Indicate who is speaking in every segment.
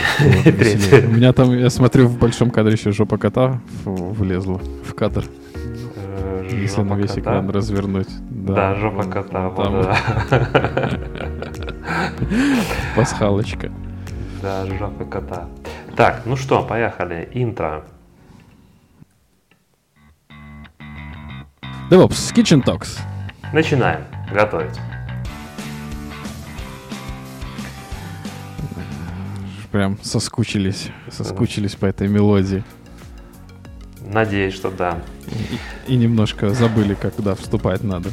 Speaker 1: У меня там, я смотрю, в большом кадре еще жопа кота влезла в кадр. Э, Если на весь экран развернуть.
Speaker 2: Да, жопа кота.
Speaker 1: Пасхалочка.
Speaker 2: Да, жопа кота. Так, ну что, поехали. Интро.
Speaker 1: DevOps Kitchen Talks.
Speaker 2: Начинаем готовить.
Speaker 1: Прям соскучились, соскучились по этой мелодии.
Speaker 2: Надеюсь, что да.
Speaker 1: И, и немножко забыли, когда вступать надо.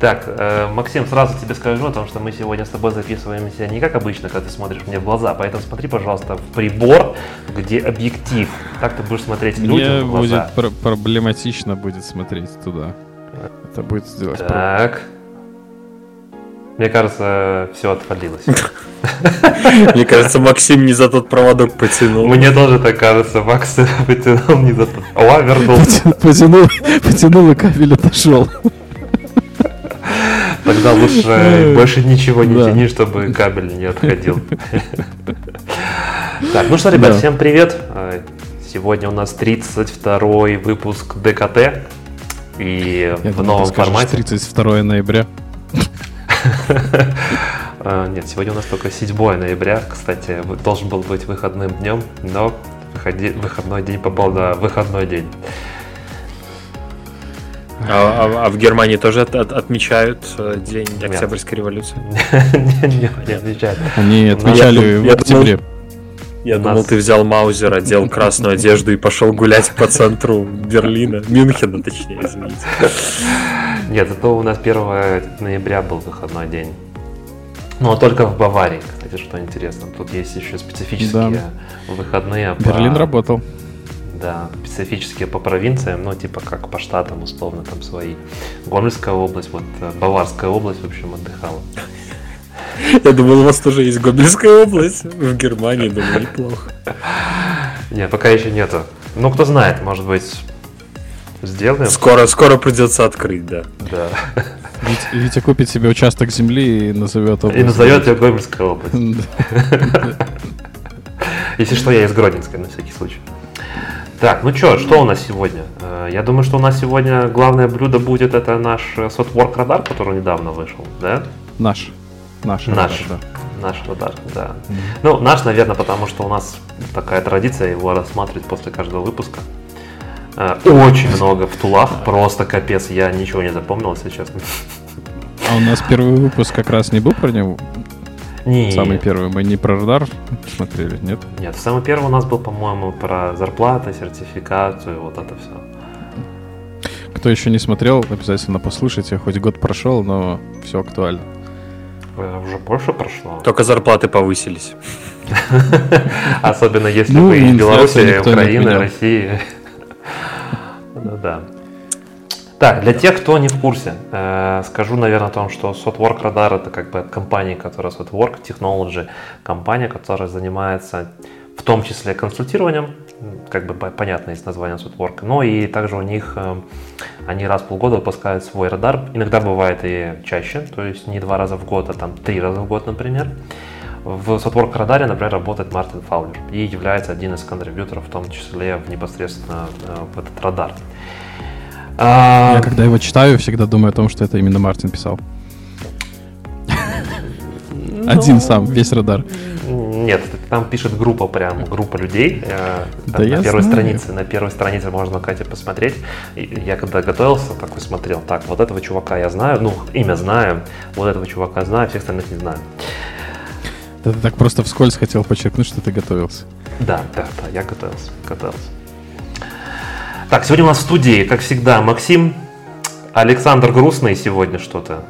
Speaker 2: Так, э, Максим, сразу тебе скажу о том, что мы сегодня с тобой записываемся не как обычно, когда ты смотришь мне в глаза, поэтому смотри, пожалуйста, в прибор, где объектив. Так ты будешь смотреть людям
Speaker 1: мне
Speaker 2: в глаза.
Speaker 1: будет пр- проблематично будет смотреть туда. Это будет сделать.
Speaker 2: Так. Мне кажется, все отвалилось.
Speaker 3: Мне кажется, Максим не за тот проводок потянул.
Speaker 2: Мне тоже так кажется, Макс потянул не за тот. О, вернулся.
Speaker 1: Потянул, потянул и кабель отошел.
Speaker 2: Тогда лучше больше ничего не тяни, чтобы кабель не отходил. Так, ну что, ребят, всем привет. Сегодня у нас 32 выпуск ДКТ. И в новом формате.
Speaker 1: 32 ноября.
Speaker 2: А, нет, сегодня у нас только 7 ноября. Кстати, должен был быть выходным днем, но выходной день попал на выходной день.
Speaker 3: А, а, а в Германии тоже от, от, отмечают э, День Октябрьской революции?
Speaker 2: Не отмечают.
Speaker 1: Они отмечали в октябре.
Speaker 3: Я думал, ты взял Маузер, одел красную одежду и пошел гулять по центру Берлина, Мюнхена, точнее, извините.
Speaker 2: Нет, это у нас 1 ноября был выходной день. Но только в Баварии, кстати, что интересно. Тут есть еще специфические да. выходные.
Speaker 1: Берлин по... работал.
Speaker 2: Да, специфические по провинциям, ну, типа как по штатам, условно, там свои. Гомельская область, вот э, Баварская область, в общем, отдыхала.
Speaker 3: Я думал, у вас тоже есть Гомельская область в Германии, думаю, неплохо.
Speaker 2: Нет, пока еще нету. Ну, кто знает, может быть, сделаем.
Speaker 3: Скоро, скоро придется открыть, да.
Speaker 2: Да.
Speaker 1: Витя, Витя купит себе участок земли и назовет
Speaker 2: область. И назовет ее Гомельская область. Если что, я из Гродненской, на всякий случай. Так, ну что, что у нас сегодня? Э, я думаю, что у нас сегодня главное блюдо будет это наш Sotwork радар, который недавно вышел, да?
Speaker 1: Наш. Наш.
Speaker 2: Наш. Радар, да. Наш радар, да. Mm-hmm. Ну, наш, наверное, потому что у нас такая традиция его рассматривать после каждого выпуска. Э, очень много в тулах, просто капец, я ничего не запомнил, если честно.
Speaker 1: А у нас первый выпуск как раз не был про него?
Speaker 2: Не.
Speaker 1: Самый первый мы не про радар смотрели, нет?
Speaker 2: Нет, самый первый у нас был, по-моему, про зарплаты, сертификацию, вот это все.
Speaker 1: Кто еще не смотрел, обязательно послушайте. Хоть год прошел, но все актуально.
Speaker 2: Э, уже больше прошло.
Speaker 3: Только зарплаты повысились.
Speaker 2: Особенно если ну, вы из Беларуси, Украины, России. Ну да. Так, для тех, кто не в курсе, э, скажу, наверное, о том, что Sotwork Radar это как бы компания, которая Sotwork Technology, компания, которая занимается в том числе консультированием, как бы понятно из названия Sotwork, но и также у них, э, они раз в полгода выпускают свой радар, иногда бывает и чаще, то есть не два раза в год, а там три раза в год, например. В Sotwork радаре, например, работает Мартин Фаулер и является один из контрибьюторов, в том числе в непосредственно э, в этот радар.
Speaker 1: А... Я когда его читаю, всегда думаю о том, что это именно Мартин писал. Ну, Один сам, весь радар.
Speaker 2: Нет, там пишет группа прям, группа людей. Э, да на я первой знаю. странице, на первой странице можно, Катя, посмотреть. Я когда готовился, такой смотрел, так, вот этого чувака я знаю, ну, имя знаю, вот этого чувака знаю, всех остальных не знаю.
Speaker 1: Ты так просто вскользь хотел подчеркнуть, что ты готовился.
Speaker 2: Да, да, да, я готовился, готовился. Так, сегодня у нас в студии, как всегда, Максим. Александр грустный сегодня что-то.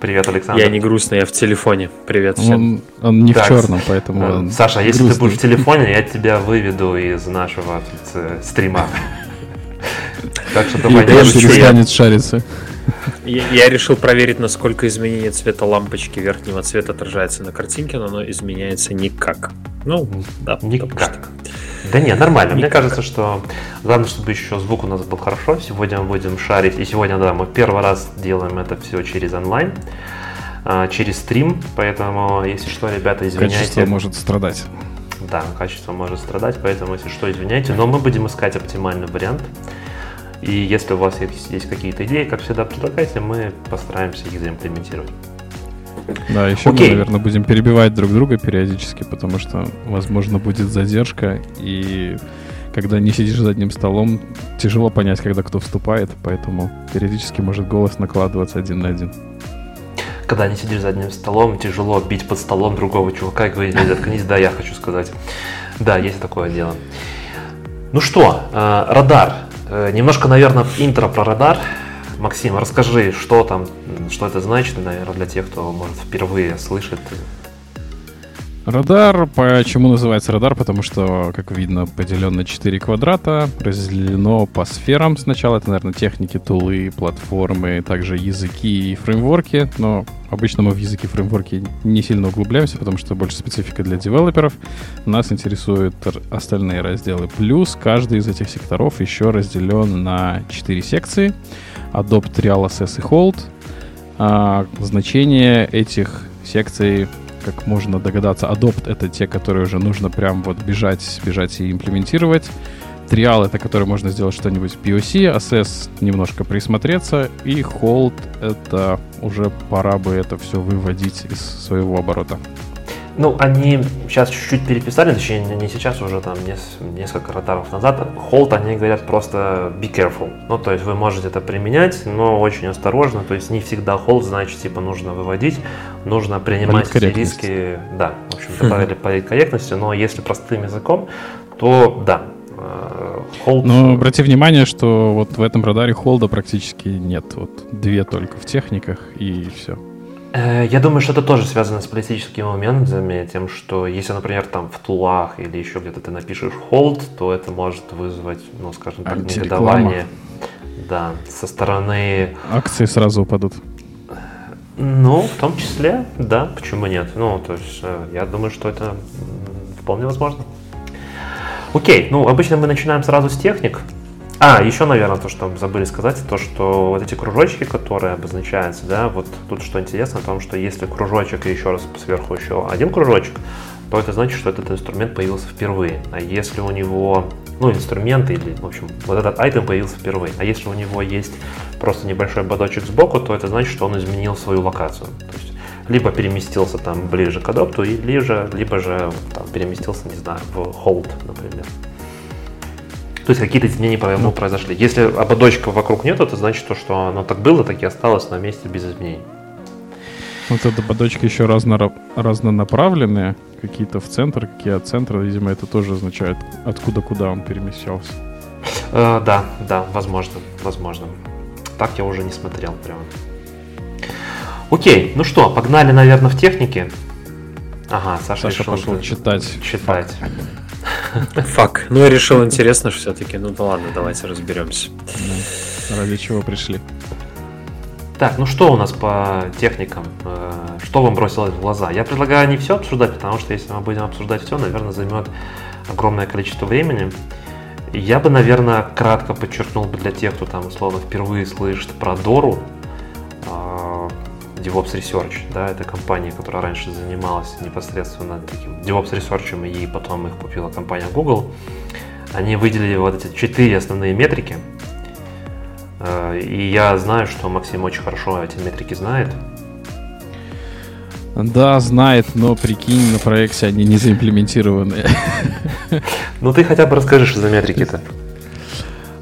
Speaker 2: Привет, Александр.
Speaker 3: Я не грустный, я в телефоне. Привет всем.
Speaker 1: Он, он не так, в черном, поэтому. Э, он
Speaker 2: Саша, если грустный. ты будешь в телефоне, я тебя выведу из нашего э, стрима.
Speaker 1: Так что давай не перестанет шариться.
Speaker 3: Я, я решил проверить, насколько изменение цвета лампочки верхнего цвета отражается на картинке, но оно изменяется никак. Ну, да,
Speaker 2: никак. Да нет, нормально. Никак. Мне кажется, что главное, чтобы еще звук у нас был хорошо. Сегодня мы будем шарить. И сегодня, да, мы первый раз делаем это все через онлайн, а, через стрим. Поэтому, если что, ребята, извиняйте.
Speaker 1: Качество может страдать.
Speaker 2: да, качество может страдать, поэтому, если что, извиняйте, но мы будем искать оптимальный вариант. И если у вас есть, есть какие-то идеи, как всегда, предлагайте, мы постараемся их заимплементировать.
Speaker 1: Да, еще Окей. мы, наверное, будем перебивать друг друга периодически, потому что, возможно, будет задержка, и когда не сидишь за одним столом, тяжело понять, когда кто вступает, поэтому периодически может голос накладываться один на один.
Speaker 2: Когда не сидишь за одним столом, тяжело бить под столом другого чувака и говорить, заткнись, да, я хочу сказать. Да, есть такое дело. Ну что, э, радар. Э, немножко, наверное, интро про радар. Максим, расскажи, что там, что это значит, наверное, для тех, кто, может, впервые слышит
Speaker 1: Радар, почему называется радар? Потому что, как видно, поделен на 4 квадрата, разделено по сферам. Сначала это, наверное, техники, тулы, платформы, также языки и фреймворки. Но обычно мы в языки и фреймворки не сильно углубляемся, потому что больше специфика для девелоперов. Нас интересуют остальные разделы. Плюс каждый из этих секторов еще разделен на 4 секции. Adopt, Real, Assess и Hold. А, значение этих секций как можно догадаться, Adopt — это те, которые уже нужно прям вот бежать, бежать и имплементировать. Триал — это который можно сделать что-нибудь в POC, Assess — немножко присмотреться, и Hold — это уже пора бы это все выводить из своего оборота.
Speaker 2: Ну, они сейчас чуть-чуть переписали, точнее, не сейчас, уже там несколько радаров назад. Hold, они говорят просто be careful. Ну, то есть вы можете это применять, но очень осторожно. То есть не всегда hold значит, типа, нужно выводить, нужно принимать эти риски. Да, в общем, добавили политкорректности, но если простым языком, то да,
Speaker 1: Э, но обрати внимание, что вот в этом радаре холда практически нет. Вот две только в техниках и все.
Speaker 2: Э, я думаю, что это тоже связано с политическими моментами, тем, что если, например, там в тулах или еще где-то ты напишешь hold, то это может вызвать, ну, скажем так, негодование. Да, со стороны...
Speaker 1: Акции сразу упадут.
Speaker 2: Ну, в том числе, да, почему нет? Ну, то есть, э, я думаю, что это вполне возможно. Окей, ну, обычно мы начинаем сразу с техник, а, еще, наверное, то, что забыли сказать, то, что вот эти кружочки, которые обозначаются, да, вот тут что интересно, о том, что если кружочек и еще раз сверху еще один кружочек, то это значит, что этот инструмент появился впервые. А если у него, ну, инструмент или, в общем, вот этот айтем появился впервые. А если у него есть просто небольшой ободочек сбоку, то это значит, что он изменил свою локацию. То есть либо переместился там ближе к адапту, либо же, либо же там, переместился, не знаю, в hold, например. То есть какие-то изменения по ну. произошли. Если ободочка вокруг нет, это значит, то, что оно так было, так и осталось на месте без изменений.
Speaker 1: Вот эта ободочки еще разно, разнонаправленные, какие-то в центр, какие от центра, видимо, это тоже означает, откуда куда он перемещался.
Speaker 2: Э, да, да, возможно, возможно. Так я уже не смотрел прям. Окей, ну что, погнали, наверное, в технике. Ага, Саша,
Speaker 1: Саша решил пошел читать.
Speaker 2: Читать.
Speaker 3: Фак. Ну, я решил интересно все-таки. Ну да ладно, давайте разберемся.
Speaker 1: Ради чего пришли?
Speaker 2: Так, ну что у нас по техникам? Э, что вам бросилось в глаза? Я предлагаю не все обсуждать, потому что если мы будем обсуждать все, наверное, займет огромное количество времени. Я бы, наверное, кратко подчеркнул бы для тех, кто там условно впервые слышит про Дору, DevOps Research, да, это компания, которая раньше занималась непосредственно таким DevOps Research, и потом их купила компания Google. Они выделили вот эти четыре основные метрики, э, и я знаю, что Максим очень хорошо эти метрики знает.
Speaker 1: Да, знает, но прикинь, на проекте они не заимплементированы.
Speaker 2: Ну ты хотя бы расскажи, что за метрики-то.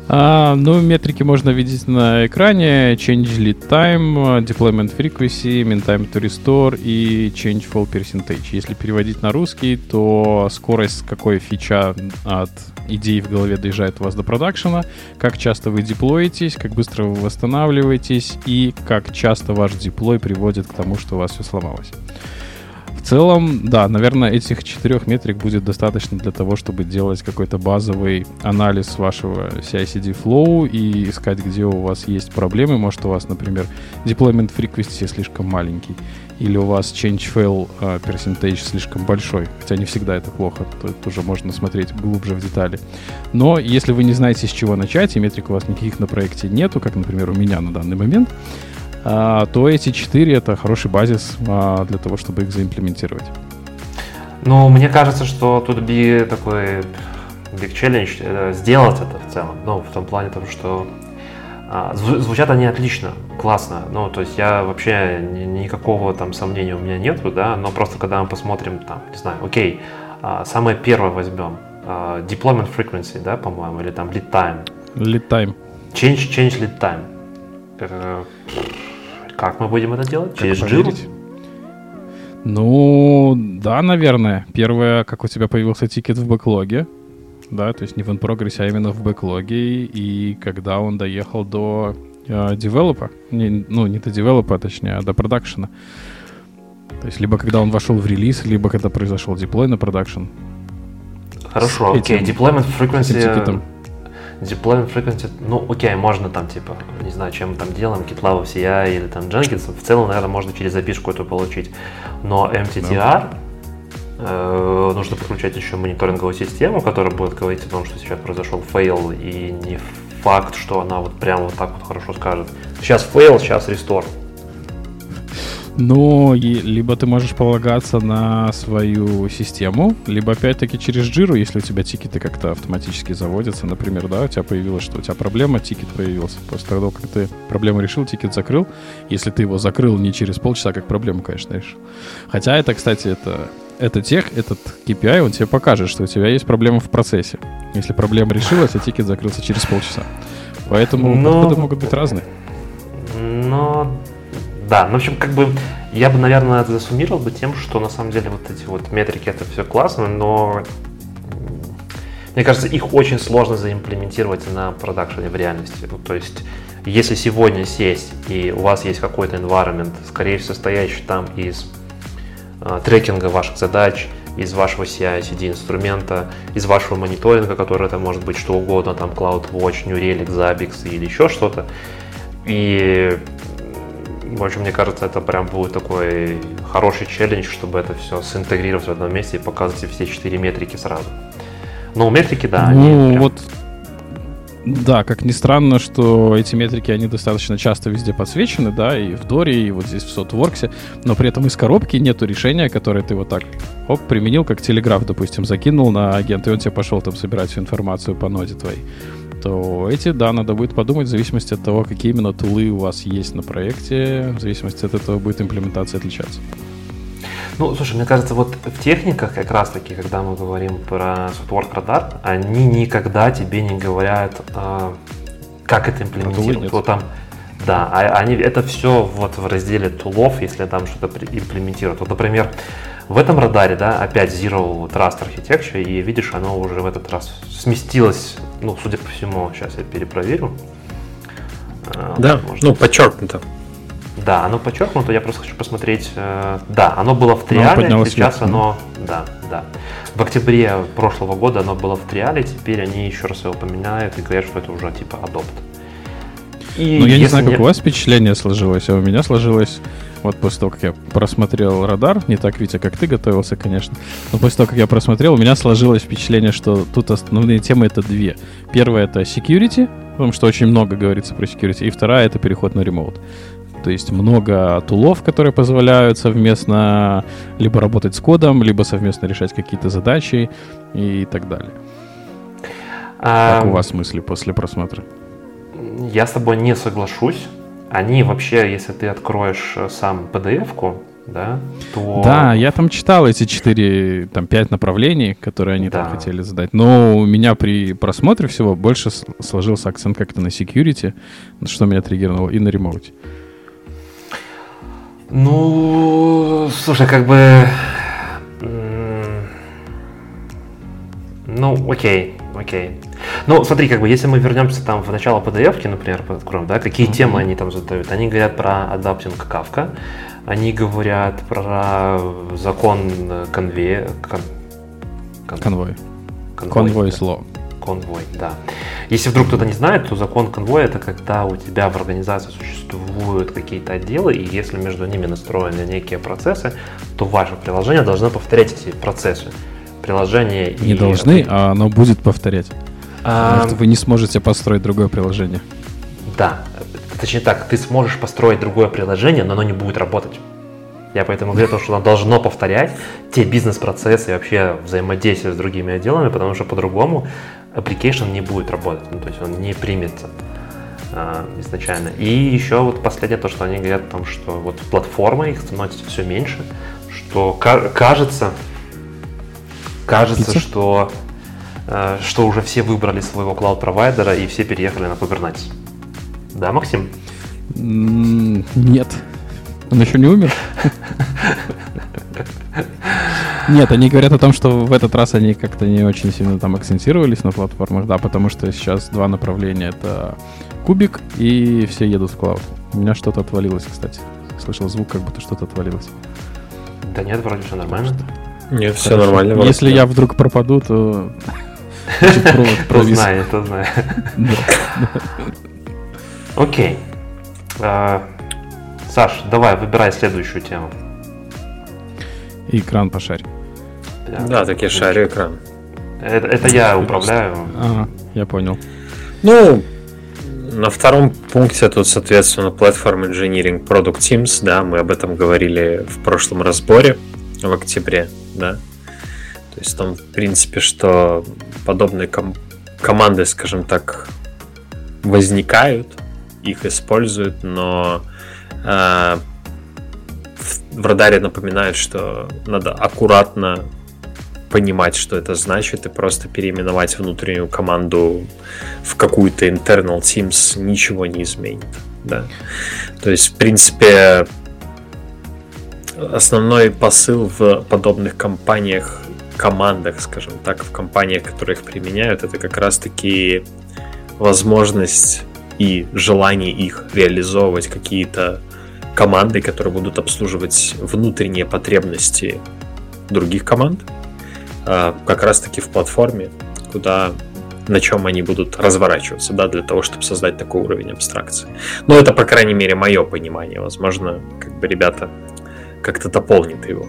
Speaker 1: А, ну, метрики можно видеть на экране. Change lead time, deployment frequency, mean time to restore и change fall percentage. Если переводить на русский, то скорость какой фича от идеи в голове доезжает у вас до продакшена, как часто вы деплоитесь, как быстро вы восстанавливаетесь и как часто ваш деплой приводит к тому, что у вас все сломалось. Целом, да, наверное, этих четырех метрик будет достаточно для того, чтобы делать какой-то базовый анализ вашего CI-CD flow и искать, где у вас есть проблемы. Может, у вас, например, deployment frequency слишком маленький, или у вас change fail uh, percentage слишком большой, хотя не всегда это плохо, то это уже можно смотреть глубже в детали. Но если вы не знаете, с чего начать, и метрик у вас никаких на проекте нету, как, например, у меня на данный момент, а, то эти четыре это хороший базис а, для того, чтобы их заимплементировать.
Speaker 2: Ну, мне кажется, что тут би такой big challenge э, сделать это в целом. Ну, в том плане того, что а, звучат они отлично, классно. Ну, то есть я вообще ни, никакого там сомнения у меня нету, да, но просто когда мы посмотрим там, не знаю, окей, а, самое первое возьмем, а, deployment frequency, да, по-моему, или там lead time.
Speaker 1: Lead time.
Speaker 2: Change, change lead time. Э, как мы будем это делать? Через Jira?
Speaker 1: Ну, да, наверное. Первое, как у тебя появился тикет в бэклоге, да, то есть не в in а именно в бэклоге, и когда он доехал до э, develop а, не, ну, не до develop а, точнее, а до продакшена. То есть либо когда он вошел в релиз, либо когда произошел деплой на продакшн.
Speaker 2: Хорошо, окей, okay. deployment frequency... Deployment frequency, ну, окей, можно там, типа, не знаю, чем мы там делаем, GitLab CI или там Jenkins, в целом, наверное, можно через API шку эту получить. Но MTTR, да. э, нужно подключать еще мониторинговую систему, которая будет говорить о том, что сейчас произошел fail, и не факт, что она вот прям вот так вот хорошо скажет. Сейчас fail, сейчас restore.
Speaker 1: Ну, и, либо ты можешь полагаться на свою систему, либо опять-таки через Jira, если у тебя тикеты как-то автоматически заводятся. Например, да, у тебя появилось, что у тебя проблема, тикет появился. После того, как ты проблему решил, тикет закрыл. Если ты его закрыл не через полчаса, как проблему, конечно, решил. Хотя это, кстати, это, это тех, этот KPI, он тебе покажет, что у тебя есть проблема в процессе. Если проблема решилась, а тикет закрылся через полчаса. Поэтому Но... подходы могут быть разные.
Speaker 2: Но да, ну, в общем, как бы я бы, наверное, засуммировал бы тем, что на самом деле вот эти вот метрики это все классно, но мне кажется, их очень сложно заимплементировать на продакшене в реальности. Ну, то есть, если сегодня сесть и у вас есть какой-то environment, скорее всего, состоящий там из э, трекинга ваших задач, из вашего CI-CD инструмента, из вашего мониторинга, который это может быть что угодно, там CloudWatch, New Relic, Zabbix или еще что-то. И в общем, мне кажется, это прям будет такой хороший челлендж, чтобы это все синтегрировать в одном месте и показывать все четыре метрики сразу. Но метрики, да,
Speaker 1: ну, они вот да, как ни странно, что эти метрики, они достаточно часто везде подсвечены, да, и в Доре, и вот здесь в SotWorks, но при этом из коробки нету решения, которое ты вот так, оп, применил, как телеграф, допустим, закинул на агента, и он тебе пошел там собирать всю информацию по ноде твоей то эти, да, надо будет подумать в зависимости от того, какие именно тулы у вас есть на проекте, в зависимости от этого будет имплементация отличаться.
Speaker 2: Ну, слушай, мне кажется, вот в техниках как раз-таки, когда мы говорим про Softwork Radar, они никогда тебе не говорят, э, как это имплементировать. Вот там, да, а они, это все вот в разделе тулов, если там что-то имплементируют. Вот, например, в этом радаре, да, опять Zero Trust Architecture, и видишь, оно уже в этот раз сместилось, ну, судя по всему, сейчас я перепроверю.
Speaker 3: А, да, Может, ну, подчеркнуто.
Speaker 2: Да, оно подчеркнуто, я просто хочу посмотреть. Э, да, оно было в триале, сейчас вверх, оно, да, да. В октябре прошлого года оно было в триале, теперь они еще раз его поменяют и говорят, что это уже типа адопт.
Speaker 1: И ну, я не знаю, как у вас впечатление сложилось, а у меня сложилось вот после того, как я просмотрел радар, не так, Витя, как ты готовился, конечно, но после того, как я просмотрел, у меня сложилось впечатление, что тут основные темы это две. Первая это security, потому что очень много говорится про security, и вторая это переход на remote. То есть много тулов, которые позволяют совместно либо работать с кодом, либо совместно решать какие-то задачи и так далее. А... Как у вас мысли после просмотра?
Speaker 2: Я с тобой не соглашусь они вообще, если ты откроешь э, сам PDF-ку, да, то...
Speaker 1: Да, я там читал эти четыре, там, пять направлений, которые они да. там хотели задать. Но у меня при просмотре всего больше сложился акцент как-то на security, что меня триггернуло, и на ремоуте.
Speaker 2: Ну, слушай, как бы... Ну, окей, окей. Ну, смотри, как бы, если мы вернемся там в начало PDF, например, откроем, да, какие mm-hmm. темы они там задают? Они говорят про адаптинг Кавка, они говорят про закон конве... Кон...
Speaker 1: Кон... Конвой. Конвой сло.
Speaker 2: Конвой, да. Если вдруг кто-то не знает, то закон конвоя это когда у тебя в организации существуют какие-то отделы, и если между ними настроены некие процессы, то ваше приложение должно повторять эти процессы. Приложение
Speaker 1: не
Speaker 2: и...
Speaker 1: должны, а оно будет повторять. Потому что вы не сможете построить другое приложение.
Speaker 2: Да, точнее так, ты сможешь построить другое приложение, но оно не будет работать. Я поэтому говорю, что оно должно повторять те бизнес-процессы и вообще взаимодействие с другими отделами, потому что по-другому application не будет работать, ну, то есть он не примется э, изначально. И еще вот последнее то, что они говорят о том, что вот платформы их становится все меньше, что кажется, кажется, Пицца? что что уже все выбрали своего клауд-провайдера и все переехали на Kubernetes. Да, Максим?
Speaker 1: Нет. Он еще не умер? Нет, они говорят о том, что в этот раз они как-то не очень сильно там акцентировались на платформах, да, потому что сейчас два направления. Это кубик и все едут в клауд. У меня что-то отвалилось, кстати. Слышал звук, как будто что-то отвалилось.
Speaker 2: Да нет, вроде все нормально.
Speaker 3: Нет, все нормально.
Speaker 1: Если я вдруг пропаду, то
Speaker 2: провис. знаю, то знаю. Окей. А, Саш, давай, выбирай следующую тему.
Speaker 1: Экран пошарь.
Speaker 3: Да, так я шарю экран.
Speaker 2: Это, это я управляю.
Speaker 1: Ага, я понял.
Speaker 3: Ну, на втором пункте тут, соответственно, Platform Engineering Product Teams, да, мы об этом говорили в прошлом разборе в октябре, да. То есть там, в принципе, что подобные ком- команды, скажем так, возникают, их используют, но э, в, в радаре напоминают, что надо аккуратно понимать, что это значит, и просто переименовать внутреннюю команду в какую-то internal teams ничего не изменит. Да? То есть, в принципе, основной посыл в подобных компаниях, командах, скажем так, в компаниях, которые их применяют, это как раз-таки возможность и желание их реализовывать какие-то команды, которые будут обслуживать внутренние потребности других команд, а, как раз-таки в платформе, куда на чем они будут разворачиваться, да, для того, чтобы создать такой уровень абстракции. Но это, по крайней мере, мое понимание. Возможно, как бы ребята как-то дополнит его.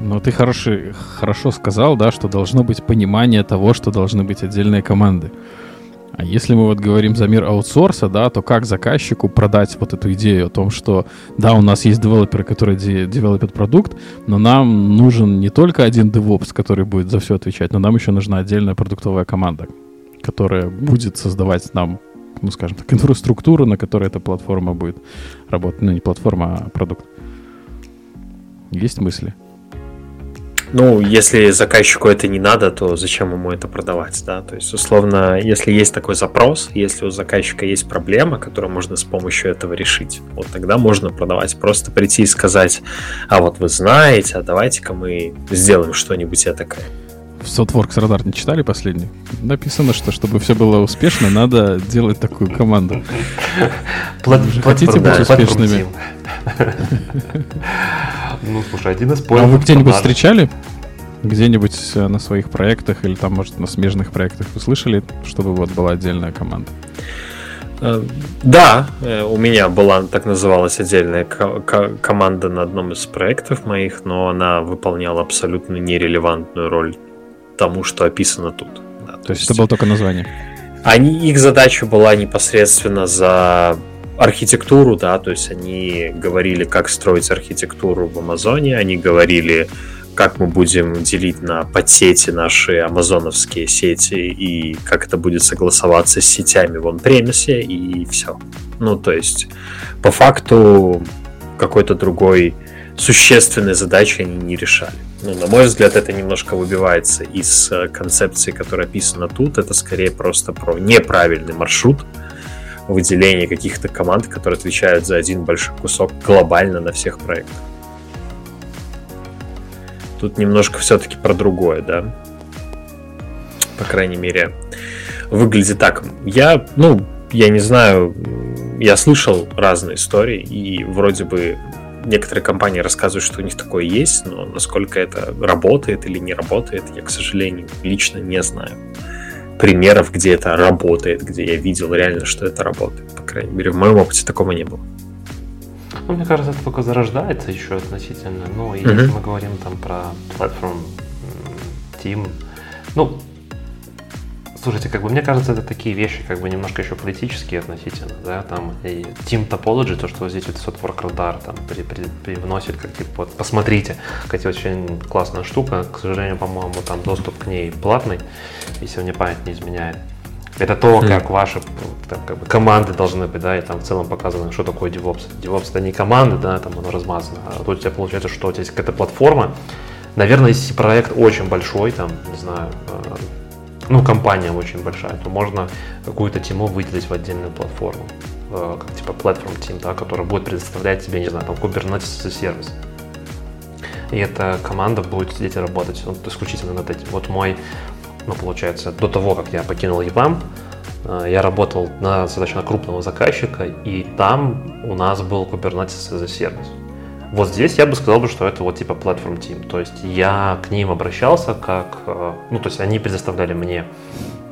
Speaker 1: Ну, ты хороший, хорошо сказал, да, что должно быть понимание того, что должны быть отдельные команды. А если мы вот говорим за мир аутсорса, да, то как заказчику продать вот эту идею о том, что да, у нас есть девелоперы, которые де- девелопят продукт, но нам нужен не только один DevOps, который будет за все отвечать, но нам еще нужна отдельная продуктовая команда, которая будет создавать нам, ну, скажем так, инфраструктуру, на которой эта платформа будет работать. Ну, не платформа, а продукт. Есть мысли?
Speaker 3: Ну, если заказчику это не надо, то зачем ему это продавать, да? То есть, условно, если есть такой запрос, если у заказчика есть проблема, которую можно с помощью этого решить, вот тогда можно продавать. Просто прийти и сказать, а вот вы знаете, а давайте-ка мы сделаем что-нибудь такое.
Speaker 1: В Softworks Radar не читали последний? Написано, что чтобы все было успешно, надо делать такую команду. Хотите быть успешными?
Speaker 2: Ну, слушай, один из
Speaker 1: поинтов... А вы где-нибудь встречали? Где-нибудь э, на своих проектах или там, может, на смежных проектах вы слышали, чтобы вот была отдельная команда?
Speaker 3: Э, да, э, у меня была так называлась отдельная команда на одном из проектов моих, но она выполняла абсолютно нерелевантную роль тому, что описано тут.
Speaker 1: Да, то, то есть это было только название?
Speaker 3: Они, их задача была непосредственно за архитектуру, да, то есть они говорили, как строить архитектуру в Амазоне, они говорили, как мы будем делить на подсети наши амазоновские сети и как это будет согласоваться с сетями в он-премисе и все. Ну, то есть, по факту, какой-то другой существенной задачи они не решали. Ну, на мой взгляд, это немножко выбивается из э, концепции, которая описана тут. Это скорее просто про неправильный маршрут, выделение каких-то команд, которые отвечают за один большой кусок глобально на всех проектах. Тут немножко все-таки про другое, да. По крайней мере, выглядит так. Я, ну, я не знаю, я слышал разные истории, и вроде бы некоторые компании рассказывают, что у них такое есть, но насколько это работает или не работает, я, к сожалению, лично не знаю примеров, где это работает, где я видел реально, что это работает. По крайней мере, в моем опыте такого не было.
Speaker 2: Ну, мне кажется, это только зарождается еще относительно. Ну, и uh-huh. если мы говорим там про platform team, ну, Слушайте, как бы мне кажется, это такие вещи, как бы немножко еще политические относительно, да, там и Team Topology, то, что здесь вот Software Radar там при, при, привносит, как типа, вот, посмотрите, кстати, очень классная штука, к сожалению, по-моему, там доступ к ней платный, если мне память не изменяет. Это то, mm. как ваши там, как бы, команды должны быть, да, и там в целом показано, что такое DevOps. DevOps это не команды, да, там оно размазано, а тут у тебя получается, что у тебя есть какая-то платформа, наверное, если проект очень большой, там, не знаю, э, ну, компания очень большая, то можно какую-то тему выделить в отдельную платформу, э, как типа Platform Team, да, которая будет предоставлять тебе, не знаю, там, Kubernetes сервис. И эта команда будет сидеть и работать вот, исключительно над этим. Вот мой, ну, получается, до того, как я покинул EPAM, э, я работал на достаточно крупного заказчика, и там у нас был Kubernetes as a сервис. Вот здесь я бы сказал, что это вот типа platform team. То есть я к ним обращался как, э, ну то есть они предоставляли мне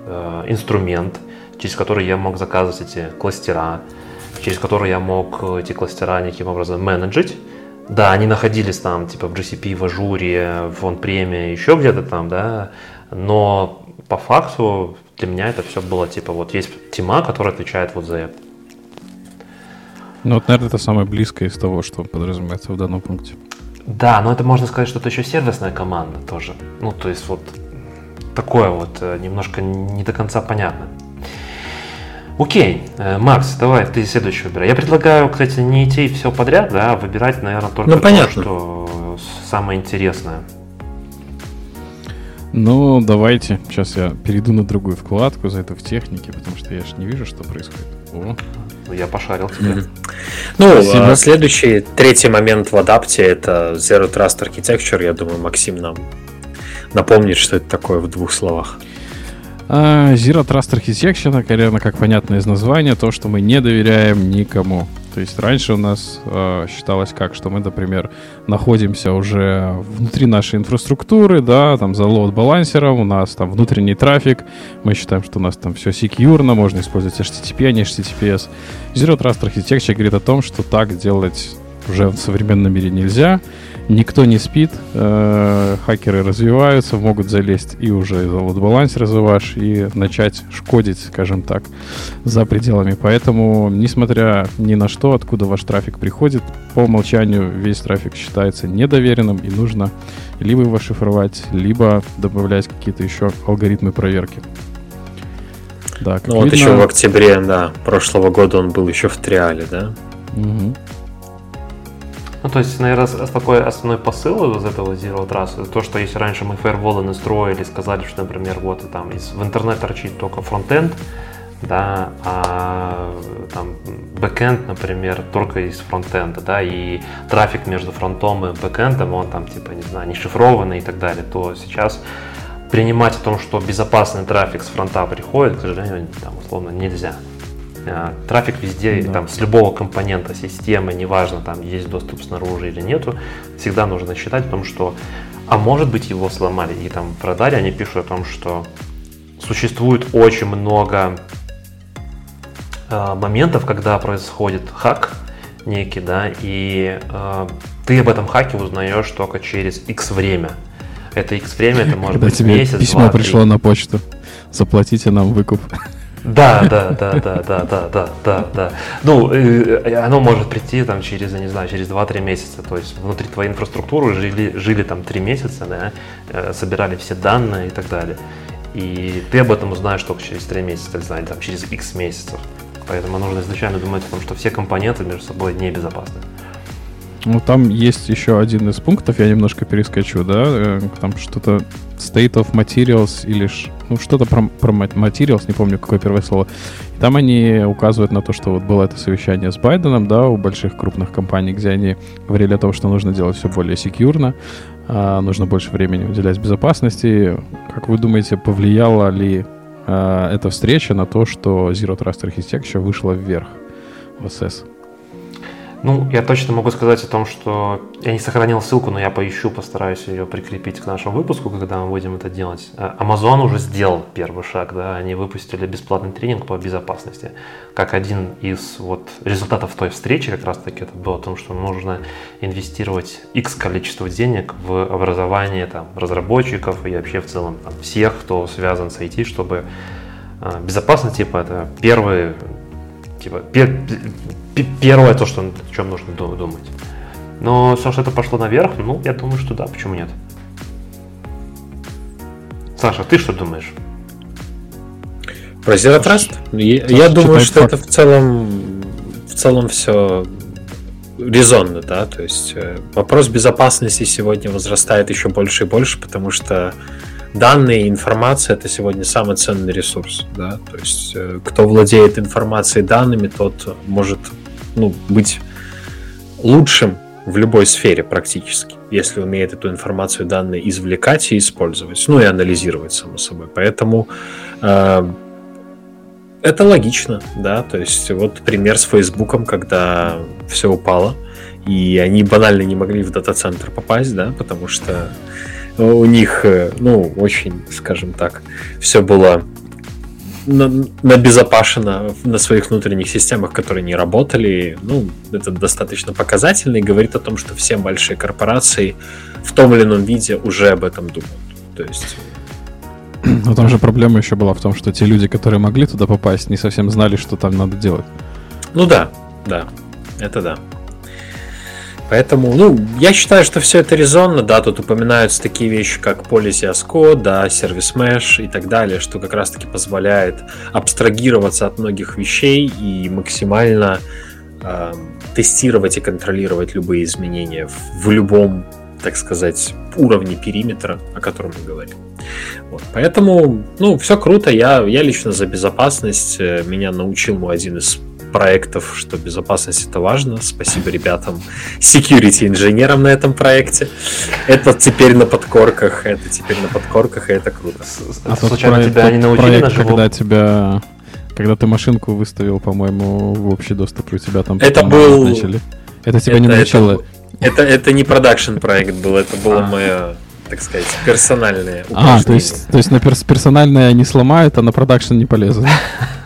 Speaker 2: э, инструмент, через который я мог заказывать эти кластера, через который я мог эти кластера неким образом менеджить. Да, они находились там, типа в GCP, в Ажуре, в OnPrem, еще где-то там, да, но по факту для меня это все было типа вот есть тима, которая отвечает вот за это.
Speaker 1: Ну, вот, наверное, это самое близкое из того, что подразумевается в данном пункте.
Speaker 2: Да, но это можно сказать, что это еще сервисная команда тоже. Ну, то есть вот такое вот э, немножко не до конца понятно. Окей, э, Макс, давай ты следующий выбирай. Я предлагаю, кстати, не идти все подряд, да, а выбирать, наверное, только ну, то, что самое интересное.
Speaker 1: Ну, давайте. Сейчас я перейду на другую вкладку, за это в технике, потому что я же не вижу, что происходит. О.
Speaker 2: Ну, я пошарил. Mm-hmm.
Speaker 3: Ну, Спасибо. А следующий, третий момент в адапте это Zero Trust Architecture. Я думаю, Максим нам напомнит, что это такое в двух словах.
Speaker 1: Uh, Zero Trust Architecture, наверное, как понятно из названия, то, что мы не доверяем никому. То есть раньше у нас э, считалось как, что мы, например, находимся уже внутри нашей инфраструктуры, да, там за лоуд-балансером, у нас там внутренний трафик, мы считаем, что у нас там все секьюрно, можно использовать HTTP, а не HTTPS. Zero Trust Architecture говорит о том, что так делать уже в современном мире нельзя. Никто не спит, э, хакеры развиваются, могут залезть и уже за вот баланс развиваешь и начать шкодить, скажем так, за пределами. Поэтому, несмотря ни на что, откуда ваш трафик приходит, по умолчанию весь трафик считается недоверенным и нужно либо его шифровать, либо добавлять какие-то еще алгоритмы проверки.
Speaker 3: Да, ну видно... вот еще в октябре, да, прошлого года он был еще в trial е, да? Угу.
Speaker 2: Ну, то есть, наверное, такой основной посыл из этого Zero Trust, то, что если раньше мы фаерволы настроили, сказали, что, например, вот там из, в интернет торчит только фронтенд, да, а там бэкенд, например, только из фронтенда, да, и трафик между фронтом и бэкендом, он там, типа, не знаю, не шифрованный и так далее, то сейчас принимать о том, что безопасный трафик с фронта приходит, к сожалению, там, условно, нельзя. Э, трафик везде, да. там, с любого компонента системы, неважно, там есть доступ снаружи или нету, всегда нужно считать о том, что, а может быть его сломали. И там в радаре они пишут о том, что существует очень много э, моментов, когда происходит хак некий, да, и э, ты об этом хаке узнаешь только через X время. Это X время, это может Когда быть тебе месяц,
Speaker 1: письмо два, пришло на почту. Заплатите нам выкуп.
Speaker 2: Да, да, да, да, да, да, да, да, да. Ну, оно может прийти там через, не знаю, через 2-3 месяца. То есть внутри твоей инфраструктуры жили, жили там 3 месяца, да, э, собирали все данные и так далее. И ты об этом узнаешь только через 3 месяца, или там, через X месяцев. Поэтому нужно изначально думать о том, что все компоненты между собой небезопасны.
Speaker 1: Ну, там есть еще один из пунктов, я немножко перескочу, да, э, там что-то state of materials или ну, что-то про, про materials, не помню, какое первое слово. И там они указывают на то, что вот было это совещание с Байденом, да, у больших крупных компаний, где они говорили о том, что нужно делать все более секьюрно, а нужно больше времени уделять безопасности. Как вы думаете, повлияла ли а, эта встреча на то, что Zero Trust Architecture вышла вверх в SS?
Speaker 2: Ну, я точно могу сказать о том, что я не сохранил ссылку, но я поищу, постараюсь ее прикрепить к нашему выпуску, когда мы будем это делать. Э, Amazon уже сделал первый шаг, да, они выпустили бесплатный тренинг по безопасности. Как один из вот результатов той встречи как раз таки это было о том, что нужно инвестировать X количество денег в образование там, разработчиков и вообще в целом там, всех, кто связан с IT, чтобы А, безопасность, типа, это первый, типа, пер, первое то, что, о чем нужно думать. Но Саша, это пошло наверх, ну, я думаю, что да, почему нет? Саша, ты что думаешь?
Speaker 3: Про Zero Trust? Я, я думаю, что факт. это в целом, в целом все резонно, да, то есть э, вопрос безопасности сегодня возрастает еще больше и больше, потому что данные, информация это сегодня самый ценный ресурс, да, то есть э, кто владеет информацией, данными, тот может, ну, быть лучшим в любой сфере практически, если умеет эту информацию, данные извлекать и использовать, ну и анализировать, само собой. Поэтому э, это логично, да, то есть вот пример с Фейсбуком, когда все упало, и они банально не могли в дата-центр попасть, да, потому что у них, э, ну, очень, скажем так, все было набезопашено на своих внутренних системах, которые не работали. Ну, это достаточно показательно и говорит о том, что все большие корпорации в том или ином виде уже об этом думают. То есть
Speaker 1: но там же проблема еще была в том, что те люди, которые могли туда попасть, не совсем знали, что там надо делать.
Speaker 3: Ну да, да, это да. Поэтому, ну, я считаю, что все это резонно, да, тут упоминаются такие вещи, как Policy as Code, да, сервис Mesh и так далее, что как раз-таки позволяет абстрагироваться от многих вещей и максимально э, тестировать и контролировать любые изменения в, в любом, так сказать, уровне периметра, о котором мы говорим. Вот, поэтому, ну, все круто, я, я лично за безопасность, э, меня научил мой один из проектов, что безопасность это важно. Спасибо ребятам, security инженерам на этом проекте. Это теперь на подкорках, это теперь на подкорках, и это круто.
Speaker 1: А тот случайно проект, тебя не научили проект, когда тебя когда ты машинку выставил, по-моему, в общий доступ, у тебя там
Speaker 3: это был...
Speaker 1: начали. Это тебя это, не научило.
Speaker 3: Это, это, это не продакшн проект был, это было а. мое так сказать, персональное
Speaker 1: А, то есть, то есть на перс персональное они сломают, а на продакшн не полезут.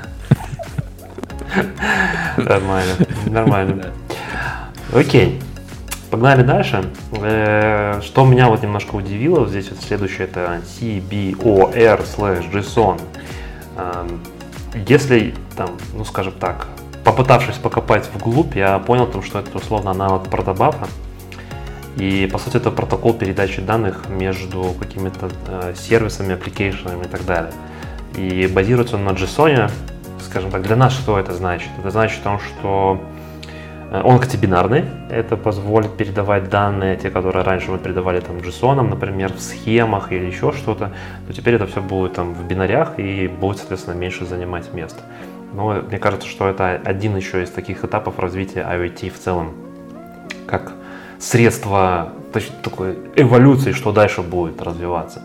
Speaker 2: Нормально, нормально. Окей. Погнали дальше. Э, что меня вот немножко удивило, здесь вот следующее это CBOR slash JSON. Эм, если там, ну скажем так, попытавшись покопать вглубь, я понял, что это условно аналог протобафа. И по сути это протокол передачи данных между какими-то э, сервисами, аппликейшенами и так далее. И базируется он на JSON, скажем так, для нас что это значит? Это значит о том, что э, он бинарный, это позволит передавать данные, те, которые раньше мы передавали там JSON, например, в схемах или еще что-то, то теперь это все будет там в бинарях и будет, соответственно, меньше занимать место. Но мне кажется, что это один еще из таких этапов развития IoT в целом, как средство такой эволюции, что дальше будет развиваться.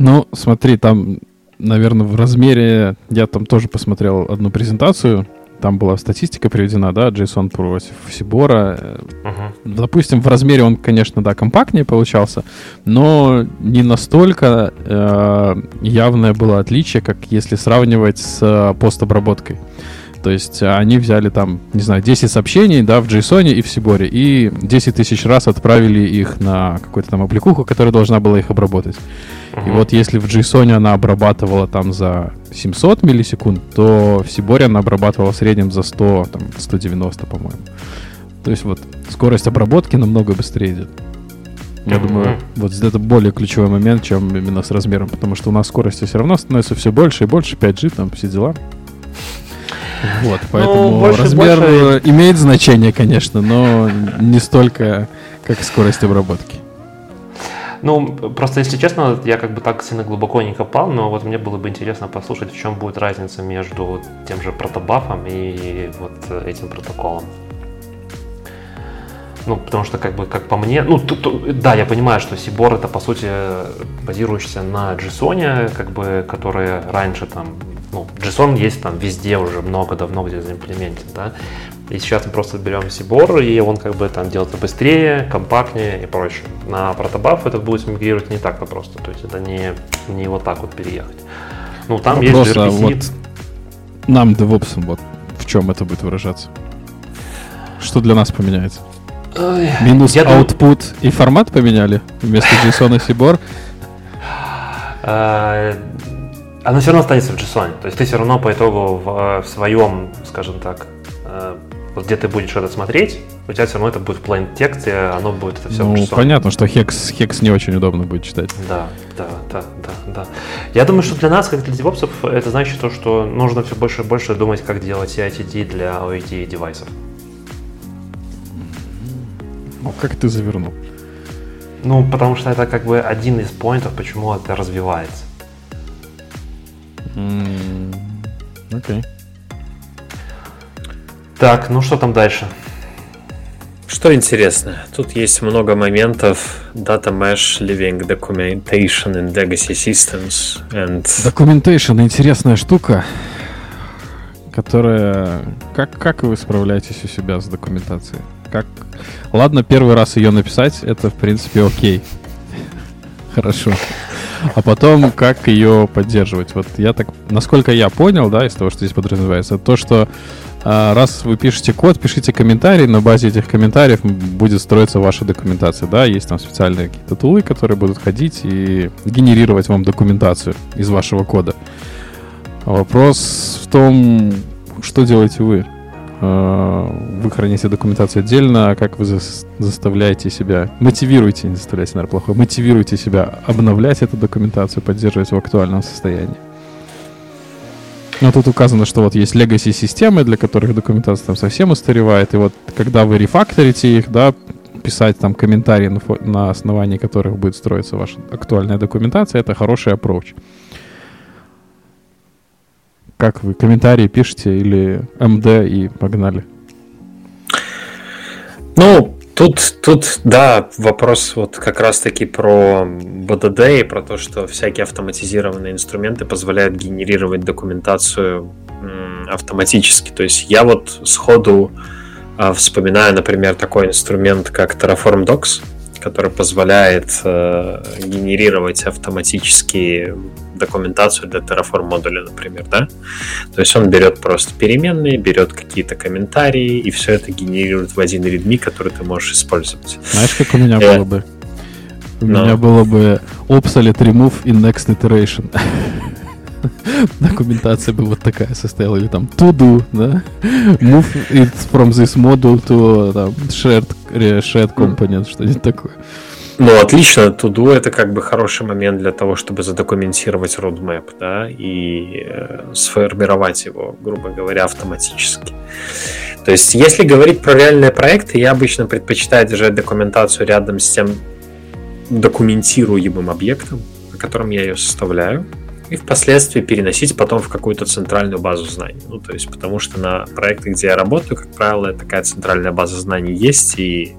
Speaker 1: Ну, смотри, там наверное, в размере... Я там тоже посмотрел одну презентацию, там была статистика приведена, да, JSON против Сибора. Uh-huh. Допустим, в размере он, конечно, да, компактнее получался, но не настолько э, явное было отличие, как если сравнивать с э, постобработкой. То есть они взяли там, не знаю, 10 сообщений, да, в JSON и в Сиборе, и 10 тысяч раз отправили их на какую-то там аппликуху, которая должна была их обработать. Uh-huh. И вот если в JSON она обрабатывала там за 700 миллисекунд, то в Сиборе она обрабатывала в среднем за 100, там, 190, по-моему. То есть вот скорость обработки намного быстрее идет. Я mm-hmm. думаю, вот это более ключевой момент, чем именно с размером, потому что у нас скорости все равно становится все больше и больше, 5G, там все дела. Вот, ну, поэтому ну, больше, размер больше... имеет значение, конечно, но не столько, как скорость обработки.
Speaker 2: Ну, просто, если честно, я как бы так сильно глубоко не копал, но вот мне было бы интересно послушать, в чем будет разница между тем же протобафом и вот этим протоколом. Ну, потому что, как бы, как по мне, ну, тут, тут, да, я понимаю, что Сибор это, по сути, базирующийся на JSON, как бы, который раньше там ну, JSON есть там везде уже много давно где заимплементен, да. И сейчас мы просто берем Сибор, и он как бы там делается быстрее, компактнее и прочее. На протобаф это будет мигрировать не так-то просто, то есть это не, не вот так вот переехать. Ну, там ну, есть просто
Speaker 1: gRPC. вот нам, DevOps, вот в чем это будет выражаться? Что для нас поменяется? Ой, Минус output думаю... и формат поменяли вместо JSON и Сибор?
Speaker 2: А, Оно все равно останется в JSON. То есть ты все равно по итогу в, в своем, скажем так, э, вот где ты будешь что-то смотреть, у тебя все равно это будет в plain тексте, оно будет это все
Speaker 1: ну, JSON. понятно, что хекс, хекс не очень удобно будет читать.
Speaker 2: Да, да, да, да, да. Я думаю, что для нас, как для девопсов, это значит то, что нужно все больше и больше думать, как делать CITD для OED девайсов.
Speaker 1: Ну, как ты завернул?
Speaker 2: Ну, потому что это как бы один из поинтов, почему это развивается.
Speaker 1: Окей. Mm, okay.
Speaker 2: Так, ну что там дальше?
Speaker 3: Что интересно, тут есть много моментов Data Mesh, Living Documentation in Legacy Systems and...
Speaker 1: Documentation интересная штука, которая... Как, как вы справляетесь у себя с документацией? Как... Ладно, первый раз ее написать, это, в принципе, окей. Хорошо. А потом, как ее поддерживать? Вот я так, насколько я понял, да, из того, что здесь подразумевается, то, что раз вы пишете код, пишите комментарий, на базе этих комментариев будет строиться ваша документация, да, есть там специальные какие-то тулы, которые будут ходить и генерировать вам документацию из вашего кода. Вопрос в том, что делаете вы? А, вы храните документацию отдельно, а как вы заставляете себя, мотивируете, не заставляете, наверное, плохо, мотивируете себя обновлять эту документацию, поддерживать в актуальном состоянии? Но тут указано, что вот есть legacy системы, для которых документация там совсем устаревает. И вот когда вы рефакторите их, да, писать там комментарии, на, на основании которых будет строиться ваша актуальная документация, это хороший approach. Как вы комментарии пишете или МД и погнали?
Speaker 3: Ну, Тут, тут, да, вопрос вот как раз-таки про БДД и про то, что всякие автоматизированные инструменты позволяют генерировать документацию автоматически. То есть я вот сходу а, вспоминаю, например, такой инструмент, как Terraform Docs, который позволяет э, генерировать автоматически документацию для Terraform модуля, например, да? То есть он берет просто переменные, берет какие-то комментарии и все это генерирует в один readme, который ты можешь использовать.
Speaker 1: Знаешь, как у меня э, было бы? У Но... меня было бы obsolete remove in next iteration. Документация бы вот такая состояла, или там to do, да? Move it from this module to там, shared, shared component, что-нибудь такое.
Speaker 3: Ну, отлично. Туду это как бы хороший момент для того, чтобы задокументировать roadmap, да, и э, сформировать его, грубо говоря, автоматически. То есть, если говорить про реальные проекты, я обычно предпочитаю держать документацию рядом с тем документируемым объектом, на котором я ее составляю, и впоследствии переносить потом в какую-то центральную базу знаний. Ну, то есть, потому что на проектах, где я работаю, как правило, такая центральная база знаний есть, и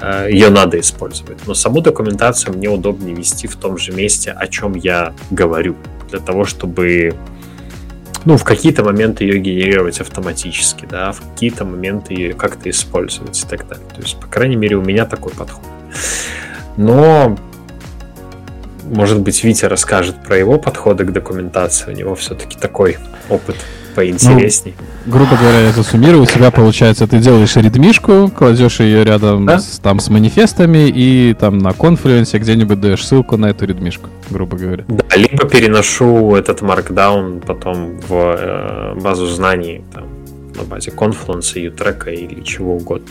Speaker 3: Э, ее надо использовать. Но саму документацию мне удобнее вести в том же месте, о чем я говорю, для того, чтобы ну, в какие-то моменты ее генерировать автоматически, да, в какие-то моменты ее как-то использовать и так далее. То есть, по крайней мере, у меня такой подход. Но, может быть, Витя расскажет про его подходы к документации. У него все-таки такой опыт поинтересней.
Speaker 1: Ну, грубо говоря, я засуммирую, у тебя получается, ты делаешь редмишку, кладешь ее рядом да? с, там с манифестами и там на конфлюенсе где-нибудь даешь ссылку на эту редмишку, грубо говоря.
Speaker 3: Да, либо переношу этот маркдаун потом в э, базу знаний там, на базе конфлюенса, ютрека или чего угодно.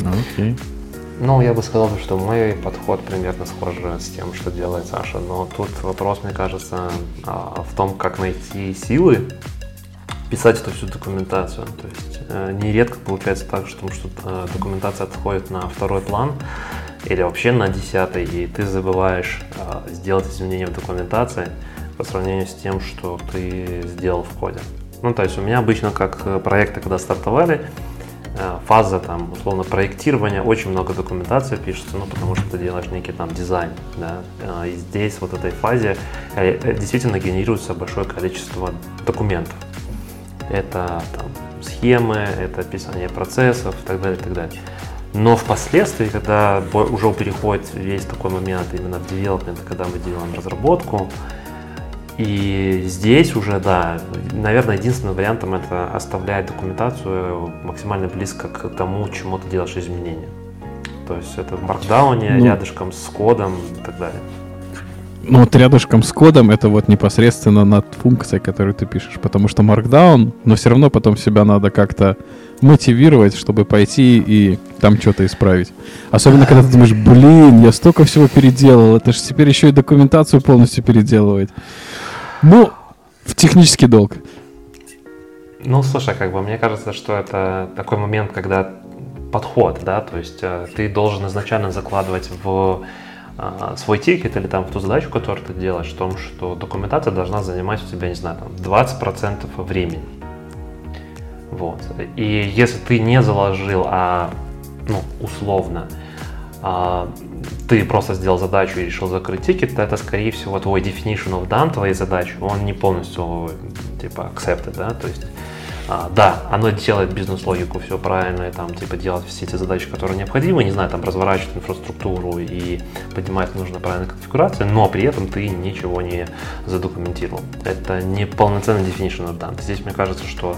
Speaker 1: Окей. Okay.
Speaker 2: Ну, я бы сказал, что мой подход примерно схож с тем, что делает Саша. Но тут вопрос, мне кажется, а, в том, как найти силы писать эту всю документацию. То есть э, нередко получается так, что, э, документация отходит на второй план или вообще на десятый, и ты забываешь э, сделать изменения в документации по сравнению с тем, что ты сделал в коде. Ну, то есть у меня обычно, как проекты, когда стартовали, фаза там условно проектирования, очень много документации пишется, ну потому что ты делаешь некий там дизайн, да, э, и здесь вот этой фазе э, действительно генерируется большое количество документов. Это там схемы, это описание процессов и так далее, и так далее. Но впоследствии, когда уже переходит весь такой момент именно в development, когда мы делаем разработку, и здесь уже, да, наверное, единственным вариантом это оставлять документацию максимально близко к тому, чему ты делаешь изменения. То есть это в маркдауне, ну, рядышком с кодом и так далее.
Speaker 1: Ну вот рядышком с кодом это вот непосредственно над функцией, которую ты пишешь. Потому что Markdown, но все равно потом себя надо как-то мотивировать, чтобы пойти и там что-то исправить. Особенно, когда ты думаешь, блин, я столько всего переделал, это же теперь еще и документацию полностью переделывать. Ну, в технический долг.
Speaker 2: Ну, слушай, как бы мне кажется, что это такой момент, когда подход, да, то есть э, ты должен изначально закладывать в э, свой тикет или там в ту задачу, которую ты делаешь, в том, что документация должна занимать у тебя, не знаю, там 20% времени. Вот. И если ты не заложил, а ну, условно, а, ты просто сделал задачу и решил закрыть тикет, то это, скорее всего, твой definition of done твоей задачи, он не полностью, типа, accepted, да, то есть а, да, оно делает бизнес-логику все правильно, и там, типа, делать все эти задачи, которые необходимы, не знаю, там, разворачивать инфраструктуру и поднимать нужно правильную конфигурацию, но при этом ты ничего не задокументировал. Это не полноценный definition of done. Здесь, мне кажется, что